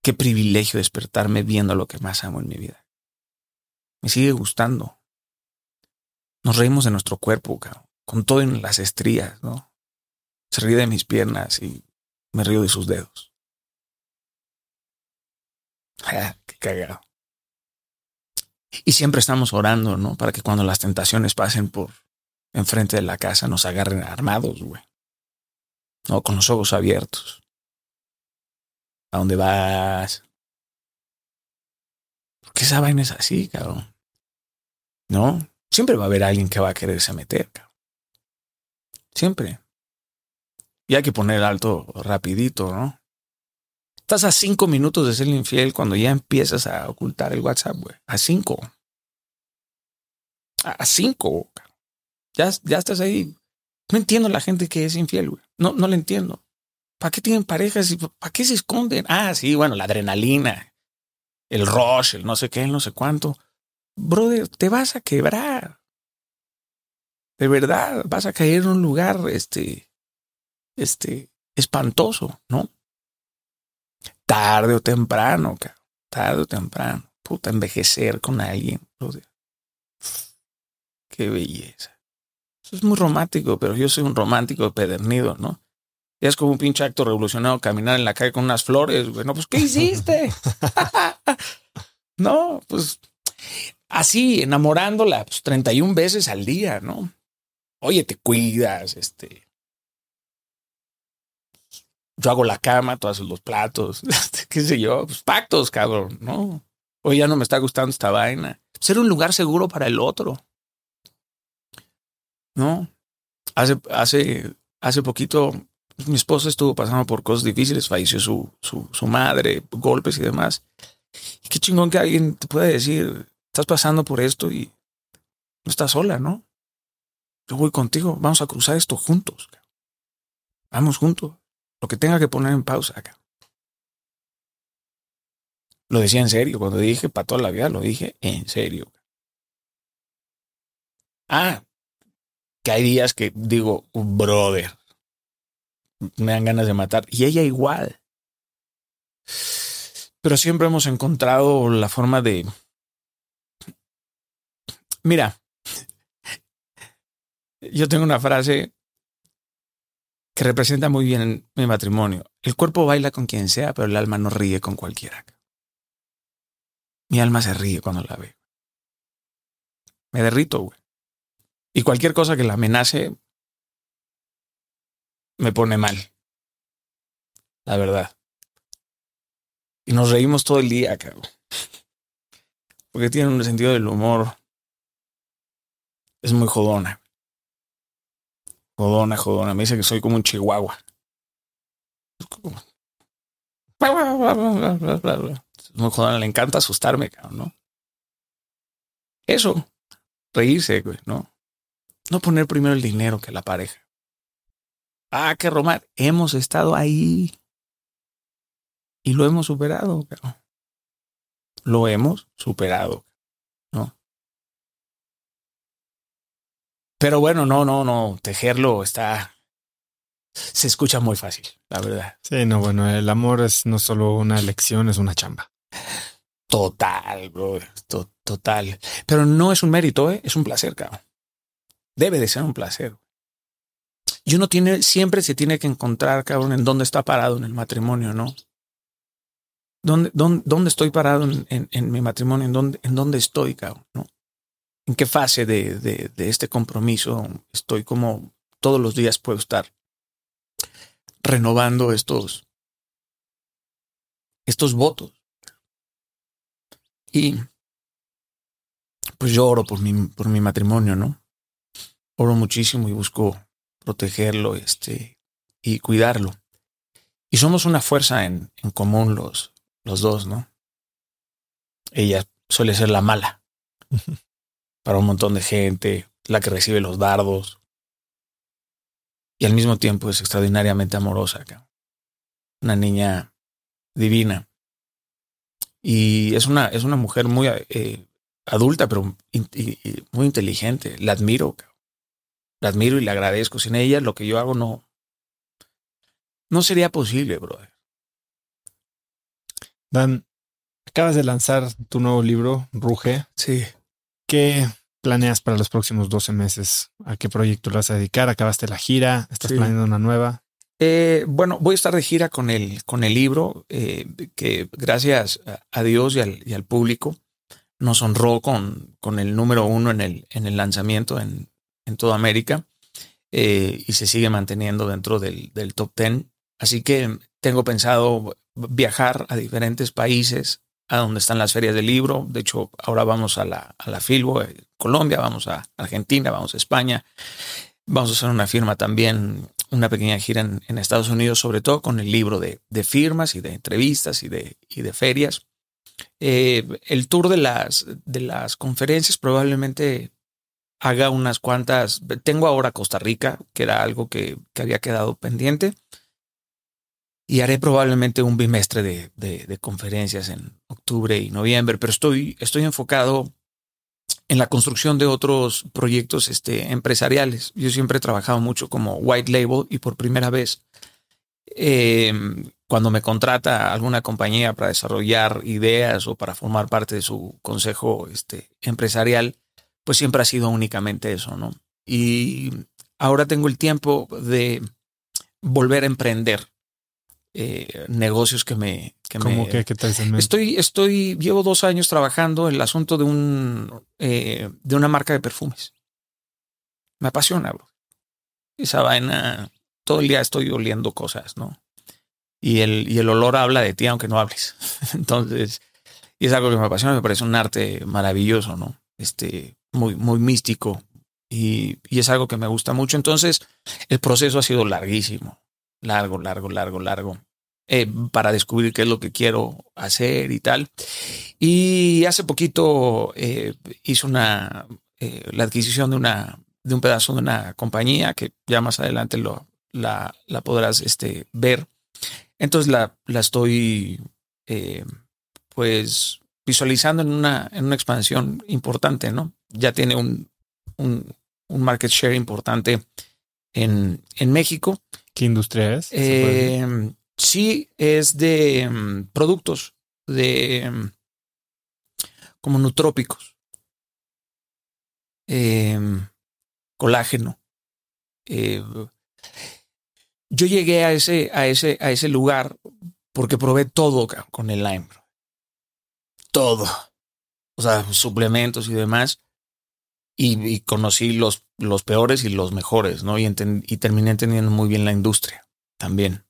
qué privilegio despertarme viendo lo que más amo en mi vida. Me sigue gustando. Nos reímos de nuestro cuerpo, cabrón, con todo en las estrías, ¿no? Se ríe de mis piernas y me río de sus dedos. Ah, qué cagado. Y siempre estamos orando, ¿no? Para que cuando las tentaciones pasen por enfrente de la casa nos agarren armados, güey. No, con los ojos abiertos. ¿A dónde vas? Porque esa vaina es así, cabrón. ¿No? Siempre va a haber alguien que va a quererse meter, cabrón. Siempre. Y hay que poner alto rapidito, ¿no? Estás a cinco minutos de ser infiel cuando ya empiezas a ocultar el WhatsApp, güey. A cinco. A cinco. Ya, ya estás ahí. No entiendo la gente que es infiel, güey. No, no le entiendo. ¿Para qué tienen parejas y para qué se esconden? Ah, sí, bueno, la adrenalina, el rush, el no sé qué, el no sé cuánto. Brother, te vas a quebrar. De verdad, vas a caer en un lugar, este, este, espantoso, ¿no? tarde o temprano, tarde o temprano. Puta, envejecer con alguien. Qué belleza. Es muy romántico, pero yo soy un romántico pedernido, ¿no? Es como un pinche acto revolucionario caminar en la calle con unas flores, güey. No, pues, ¿qué hiciste? no, pues así, enamorándola, pues 31 veces al día, ¿no? Oye, te cuidas, este, yo hago la cama, tú haces los platos, qué sé yo, pues pactos, cabrón, ¿no? Hoy ya no me está gustando esta vaina. Ser un lugar seguro para el otro. ¿No? Hace, hace, hace poquito mi esposa estuvo pasando por cosas difíciles, falleció su, su, su madre, golpes y demás. Y qué chingón que alguien te pueda decir, estás pasando por esto y no estás sola, ¿no? Yo voy contigo, vamos a cruzar esto juntos. Vamos juntos. Lo que tenga que poner en pausa acá. Lo decía en serio. Cuando dije para toda la vida, lo dije en serio. Ah, que hay días que digo, brother, me dan ganas de matar. Y ella igual. Pero siempre hemos encontrado la forma de... Mira, yo tengo una frase que representa muy bien mi matrimonio. El cuerpo baila con quien sea, pero el alma no ríe con cualquiera. Mi alma se ríe cuando la ve. Me derrito, güey. Y cualquier cosa que la amenace me pone mal. La verdad. Y nos reímos todo el día, cabrón. Porque tiene un sentido del humor. Es muy jodona. Jodona, jodona. Me dice que soy como un chihuahua. Muy jodona. Le encanta asustarme, cabrón, ¿no? Eso. Reírse, güey, ¿no? No poner primero el dinero que la pareja. Ah, qué romar. Hemos estado ahí. y lo hemos superado. Lo hemos superado. ¿no? Pero bueno, no, no, no. Tejerlo está. Se escucha muy fácil, la verdad. Sí, no, bueno, el amor es no solo una elección, es una chamba. Total, bro. total. Pero no es un mérito, ¿eh? es un placer, cabrón. Debe de ser un placer. Y uno tiene, siempre se tiene que encontrar, cabrón, en dónde está parado en el matrimonio, ¿no? ¿Dónde, dónde, estoy parado en, mi matrimonio? ¿En dónde, ¿En dónde estoy, cabrón? ¿no? ¿En qué fase de, de, de este compromiso estoy? Como todos los días puedo estar renovando estos, estos votos. Y pues yo oro por mi, por mi matrimonio, ¿no? Oro muchísimo y busco protegerlo este, y cuidarlo. Y somos una fuerza en, en común los, los dos, ¿no? Ella suele ser la mala para un montón de gente, la que recibe los dardos. Y al mismo tiempo es extraordinariamente amorosa. Una niña divina. Y es una, es una mujer muy eh, adulta, pero muy inteligente. La admiro. La admiro y le agradezco. Sin ella, lo que yo hago no, no sería posible, brother. Dan, acabas de lanzar tu nuevo libro, Ruge. Sí. ¿Qué planeas para los próximos 12 meses? ¿A qué proyecto lo vas a dedicar? ¿Acabaste la gira? ¿Estás planeando una nueva? Eh, bueno, voy a estar de gira con el, con el libro, eh, que gracias a Dios y al, y al, público nos honró con, con el número uno en el, en el lanzamiento en, en toda América eh, y se sigue manteniendo dentro del, del top 10. Así que tengo pensado viajar a diferentes países a donde están las ferias del libro. De hecho, ahora vamos a la, a la Filbo, eh, Colombia, vamos a Argentina, vamos a España. Vamos a hacer una firma también, una pequeña gira en, Estados Unidos, sobre todo con el libro de, firmas y de entrevistas y de, y de ferias. Eh, el tour de las, de las conferencias probablemente haga unas cuantas. Tengo ahora Costa Rica, que era algo que, que había quedado pendiente y haré probablemente un bimestre de, de, conferencias en octubre y noviembre, pero estoy, estoy enfocado en la construcción de otros proyectos este, empresariales. Yo siempre he trabajado mucho como white label y por primera vez, em, cuando me contrata alguna compañía para desarrollar ideas o para formar parte de su consejo este, empresarial, pues siempre ha sido únicamente eso, ¿no? Y ahora tengo el tiempo de volver a emprender eh, negocios que me... Que ¿Cómo que, ¿Qué Estoy, estoy, llevo dos años trabajando en el asunto de un, eh, de una marca de perfumes. Me apasiona, bro. Esa vaina, todo el día estoy oliendo cosas, ¿no? Y el, y el olor habla de ti aunque no hables. Entonces, y es algo que me apasiona, me parece un arte maravilloso, ¿no? Este, muy, muy místico. Y, y es algo que me gusta mucho. Entonces, el proceso ha sido larguísimo largo, largo, largo, largo, eh, para descubrir qué es lo que quiero hacer y tal. Y hace poquito eh, hice una, eh, la adquisición de, una, de un pedazo de una compañía que ya más adelante lo, la, la podrás este, ver. Entonces la, la estoy pues visualizando en una, en una expansión importante, ¿no? Ya tiene un, un, un market share importante en, en México ¿Qué industria es? Eh, sí, es de mm, productos de mm, como nutrópicos. Em, colágeno. Eh, yo llegué a ese, a ese, a ese lugar porque probé todo con el Lime. Todo. O sea, suplementos y demás y, conocí los, los peores y los mejores, ¿no? Y, y terminé entendiendo muy bien la industria también.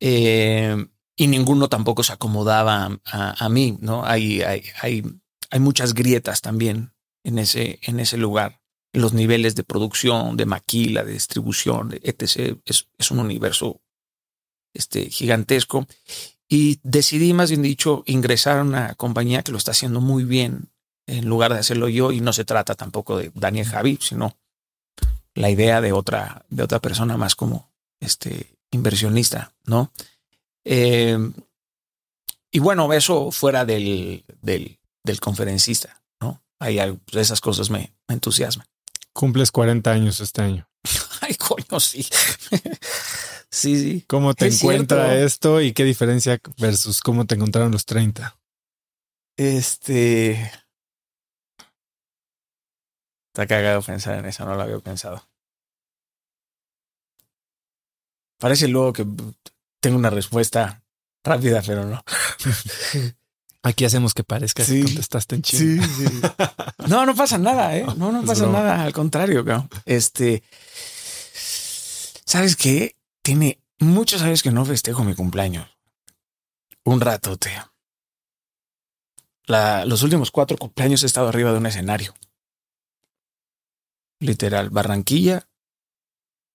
Eh, y ninguno tampoco se acomodaba a, a mí, ¿no? Hay, hay, hay, hay, muchas grietas también en ese, en ese lugar. Los niveles de producción, de maquila, de distribución, etc. Es, es un universo este, gigantesco. Y decidí, más bien dicho, ingresar a una compañía que lo está haciendo muy bien en lugar de hacerlo yo y no se trata tampoco de Daniel Javi, sino la idea de otra, de otra persona más como este inversionista, ¿no? Eh, y bueno, eso fuera del, del, del conferencista, ¿no? Hay algo, esas cosas me, me entusiasman. Cumples 40 años este año. Ay, coño, sí. sí, sí. ¿Cómo te Es encuentra cierto. esto y qué diferencia versus cómo te encontraron los 30? Este. Está cagado pensar en eso, no lo había pensado. Parece luego que tengo una respuesta rápida, pero no. Aquí hacemos que parezca Sí. que contestaste en chino. sí. No, no pasa nada, ¿eh? No, no Es pasa broma. nada. Al contrario, cabrón. Este. ¿Sabes qué? Tiene muchos años que no festejo mi cumpleaños. Un rato, tío. La, los últimos cuatro cumpleaños he estado arriba de un escenario. Literal, Barranquilla.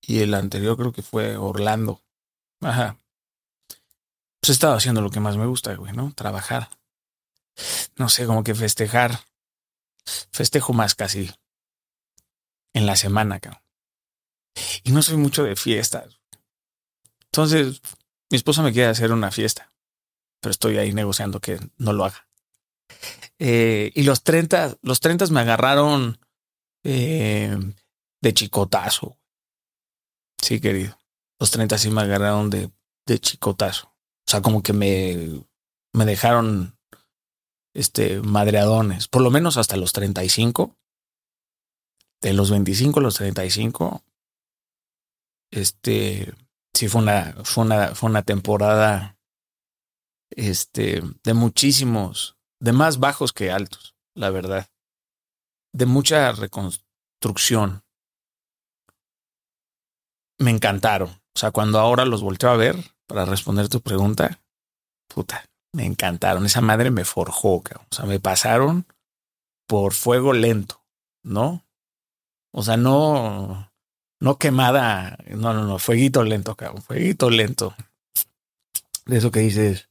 Y el anterior creo que fue Orlando. Ajá. Pues he estado haciendo lo que más me gusta, güey, ¿no? Trabajar. No sé, como que festejar. Festejo más casi en la semana, cabrón. Y no soy mucho de fiestas. Entonces, mi esposa me quiere hacer una fiesta, pero estoy ahí negociando que no lo haga. Eh, y los 30, los 30 me agarraron eh, de chicotazo. Sí, querido. Los 30 sí me agarraron de, de chicotazo. O sea, como que me, me dejaron este, madreadones, por lo menos hasta los 35. De los 25 a los 35. Este, sí fue una, fue una, fue una temporada este, de muchísimos, de más bajos que altos, la verdad. De mucha reconstrucción. Me encantaron. O sea, cuando ahora los volteo a ver para responder tu pregunta, puta, me encantaron. Esa madre me forjó, cabrón. O sea, me pasaron por fuego lento, ¿no? O sea, no, no quemada, no, no, no, fueguito lento, cabrón, fueguito lento. De eso que dices,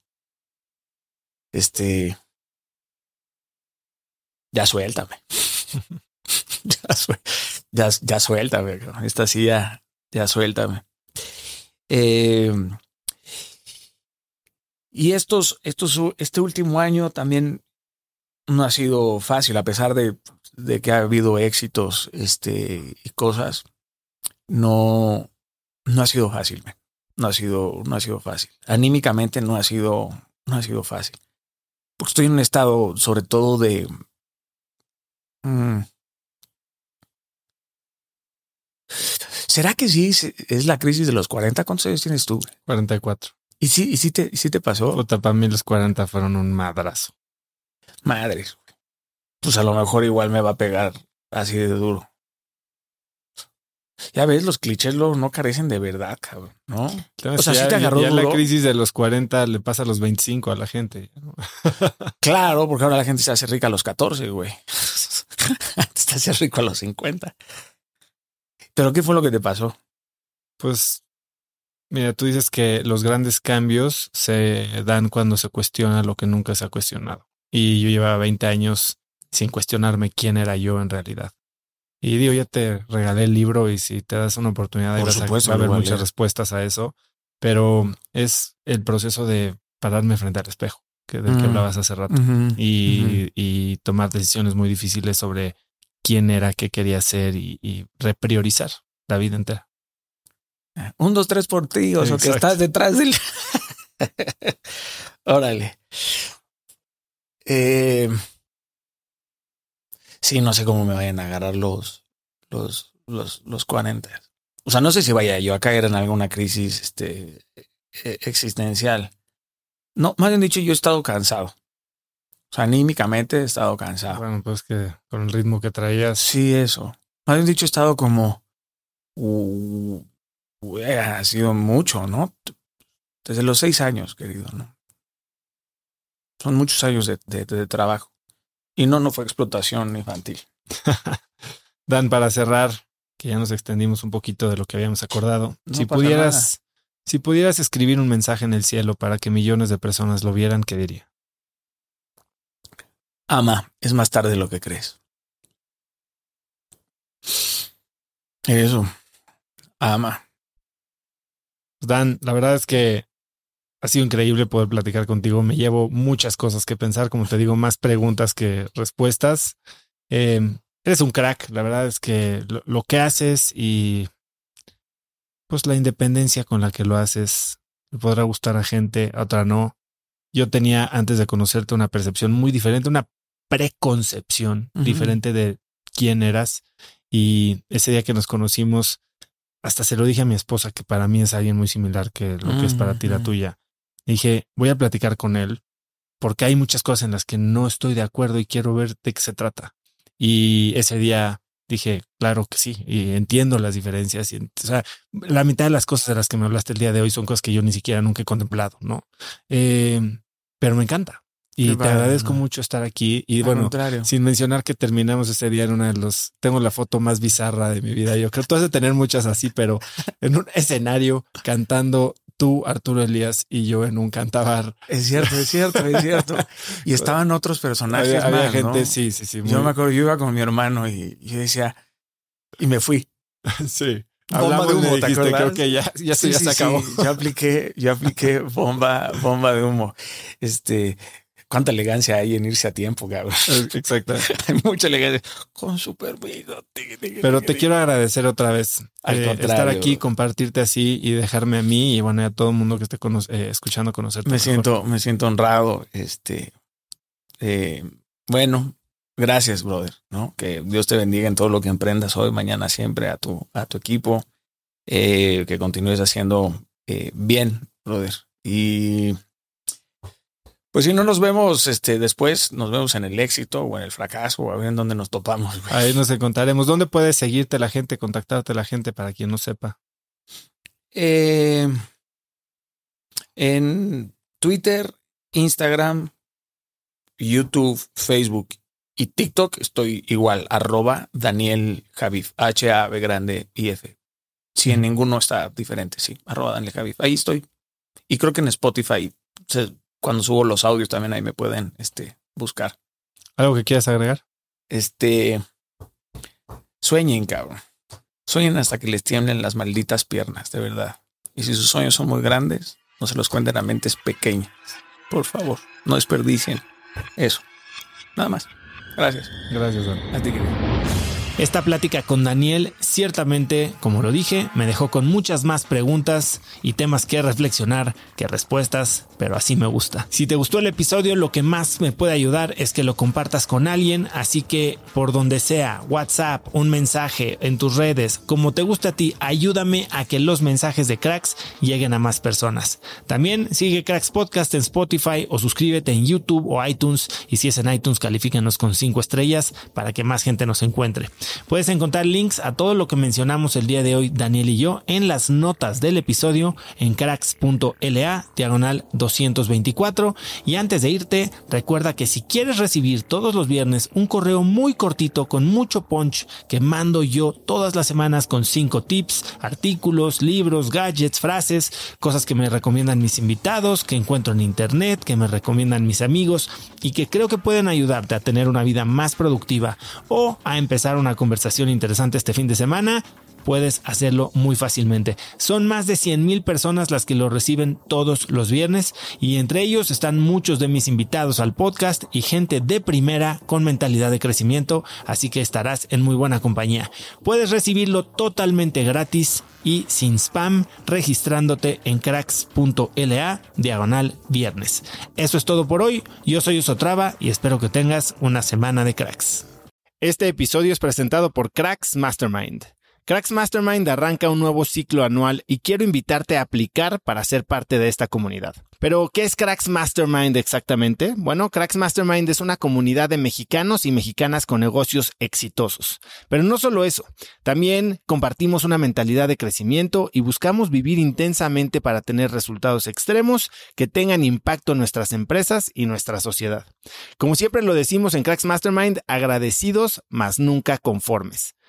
este, ya suéltame. ya, sué- ya, ya suéltame. Esta sí ya, suéltame. Eh, y estos, estos, este último año también no ha sido fácil, a pesar de, que ha habido éxitos este, y cosas. No, no ha sido fácil, no ha sido, no ha sido fácil. Anímicamente no ha sido, no ha sido fácil. Porque estoy en un estado, sobre todo de. Mm, ¿Será que sí es- la crisis de los 40? ¿Cuántos años tienes tú? 44. ¿Y sí, y sí, te, y sí te pasó? Puta, para mí los 40 fueron un madrazo. Madres. Pues a lo mejor igual me va a pegar así de duro. Ya ves, los clichés luego no carecen de verdad, cabrón, ¿no? O sea, sí ya, te agarró ya la duro. crisis de los 40 le pasa a los 25 a la gente. ¿no? Claro, porque ahora la gente se hace rica a los 14, güey. Antes te hacías rico a los 50. Pero ¿qué fue lo que te pasó? Pues, mira, tú dices que los grandes cambios se dan cuando se cuestiona lo que nunca se ha cuestionado. Y yo llevaba 20 años sin cuestionarme quién era yo en realidad. Y digo, ya te regalé el libro y si te das una oportunidad Por vas a- supuesto, va a haber a muchas respuestas a eso. Pero es el proceso de pararme frente al espejo, que del que Mm. hablabas hace rato. Y, y tomar decisiones muy difíciles sobre quién era, qué quería hacer y, y repriorizar la vida entera. ujú. Un, dos, tres por ti, o sea, que estás detrás del. Órale. Eh, sí, no sé cómo me vayan a agarrar los, los, los, los 40. O sea, no sé si vaya yo a caer en alguna crisis este, eh, existencial. No, más bien dicho, yo he estado cansado. O sea, anímicamente he estado cansado. Bueno, pues que con el ritmo que traías, Sí, eso. Más bien dicho, he estado como. uh, uh, ha sido mucho, ¿no? Desde los seis años, querido, ¿no? Son muchos años de, de- de trabajo. Y no, no fue explotación infantil. Dan, para cerrar, que ya nos extendimos un poquito de lo que habíamos acordado. No si pudieras, si pudieras escribir un mensaje en el cielo para que millones de personas lo vieran, ¿qué diría? Ama, es más tarde de lo que crees. Eso. Ama. Dan, la verdad es que ha sido increíble poder platicar contigo. Me llevo muchas cosas que pensar, como te digo, más preguntas que respuestas. Eh, eres un crack, la verdad es que lo, lo, que haces y pues la independencia con la que lo haces le podrá gustar a gente, a otra no. Yo tenía antes de conocerte una percepción muy diferente, una preconcepción uh -huh. diferente de quién eras. Y ese día que nos conocimos, hasta se lo dije a mi esposa que para mí es alguien muy similar que lo que es para ti la tuya. dije, voy a platicar con él porque hay muchas cosas en las que no estoy de acuerdo y quiero ver de qué se trata. Y ese día dije, claro que sí, y entiendo las diferencias. Y, o sea, la mitad de las cosas de las que me hablaste el día de hoy son cosas que yo ni siquiera nunca he contemplado, ¿no? Eh, pero me encanta. Y Qué te vale, agradezco no. mucho estar aquí. Y Al bueno, contrario. sin mencionar que terminamos ese día en una de los. Tengo la foto más bizarra de mi vida. Yo creo que tú has de tener muchas así, pero en un escenario cantando tú, Arturo Elías y yo en un cantabar. Es cierto, es cierto, es cierto. Y estaban otros personajes. Había, había más, gente, ¿no? sí, sí, sí. Muy... Yo me acuerdo, yo iba con mi hermano y yo decía, y me fui. sí. Bomba Hablamos de humo, ¿te dijiste, acuerdas? creo que ya, ya, sí, ya sí, se acabó. Sí. Yo apliqué, yo apliqué bomba, bomba de humo. Este, cuánta elegancia hay en irse a tiempo, cabrón. Exacto. hay mucha elegancia con super. Pero te quiero agradecer otra vez Al eh, estar aquí, compartirte así y dejarme a mí y bueno, a todo el mundo que esté cono eh, escuchando conocerte. Me siento, me siento honrado. Este, eh, bueno, gracias, brother. No, que Dios te bendiga en todo lo que emprendas hoy, mañana, siempre a tu, a tu equipo. Eh, que continúes haciendo eh, bien, brother. Y pues si no nos vemos este, después, nos vemos en el éxito o en el fracaso, o a ver en dónde nos topamos. Güey. Ahí nos encontraremos. ¿Dónde puedes seguirte la gente, contactarte la gente para quien no sepa? Eh, en Twitter, Instagram, YouTube, Facebook y TikTok estoy igual, arroba Daniel Javif, H-A-B grande y F. Si en ninguno está diferente, sí, arroba Daniel Javif. Ahí estoy. Y creo que en Spotify se, cuando subo los audios también ahí me pueden este, buscar. ¿Algo que quieras agregar? Este. Sueñen, cabrón. Sueñen hasta que les tiemblen las malditas piernas, de verdad. Y si sus sueños son muy grandes, no se los cuenten a mentes pequeñas. Por favor, no desperdicien eso. Nada más. Gracias. Gracias, Don. A ti, querido. Esta plática con Daniel ciertamente, como lo dije, me dejó con muchas más preguntas y temas que reflexionar que respuestas, pero así me gusta. Si te gustó el episodio, lo que más me puede ayudar es que lo compartas con alguien, así que por donde sea, WhatsApp, un mensaje en tus redes, como te guste a ti, ayúdame a que los mensajes de Cracks lleguen a más personas. También sigue Cracks Podcast en Spotify o suscríbete en YouTube o iTunes y si es en iTunes, califícanos con 5 estrellas para que más gente nos encuentre. Puedes encontrar links a todo lo que mencionamos el día de hoy, Daniel y yo, en las notas del episodio en cracks.la diagonal 224. Y antes de irte, recuerda que si quieres recibir todos los viernes un correo muy cortito con mucho punch que mando yo todas las semanas con cinco tips, artículos, libros, gadgets, frases, cosas que me recomiendan mis invitados, que encuentro en internet, que me recomiendan mis amigos y que creo que pueden ayudarte a tener una vida más productiva o a empezar una conversación interesante este fin de semana, puedes hacerlo muy fácilmente. Son más de 100 mil personas las que lo reciben todos los viernes y entre ellos están muchos de mis invitados al podcast y gente de primera con mentalidad de crecimiento, así que estarás en muy buena compañía. Puedes recibirlo totalmente gratis y sin spam registrándote en cracks.la diagonal viernes. Eso es todo por hoy. Yo soy Osotrava y espero que tengas una semana de cracks. Este episodio es presentado por Cracks Mastermind. Cracks Mastermind arranca un nuevo ciclo anual y quiero invitarte a aplicar para ser parte de esta comunidad. Pero, ¿qué es Cracks Mastermind exactamente? Bueno, Cracks Mastermind es una comunidad de mexicanos y mexicanas con negocios exitosos. Pero no solo eso, también compartimos una mentalidad de crecimiento y buscamos vivir intensamente para tener resultados extremos que tengan impacto en nuestras empresas y nuestra sociedad. Como siempre lo decimos en Cracks Mastermind, agradecidos, mas nunca conformes.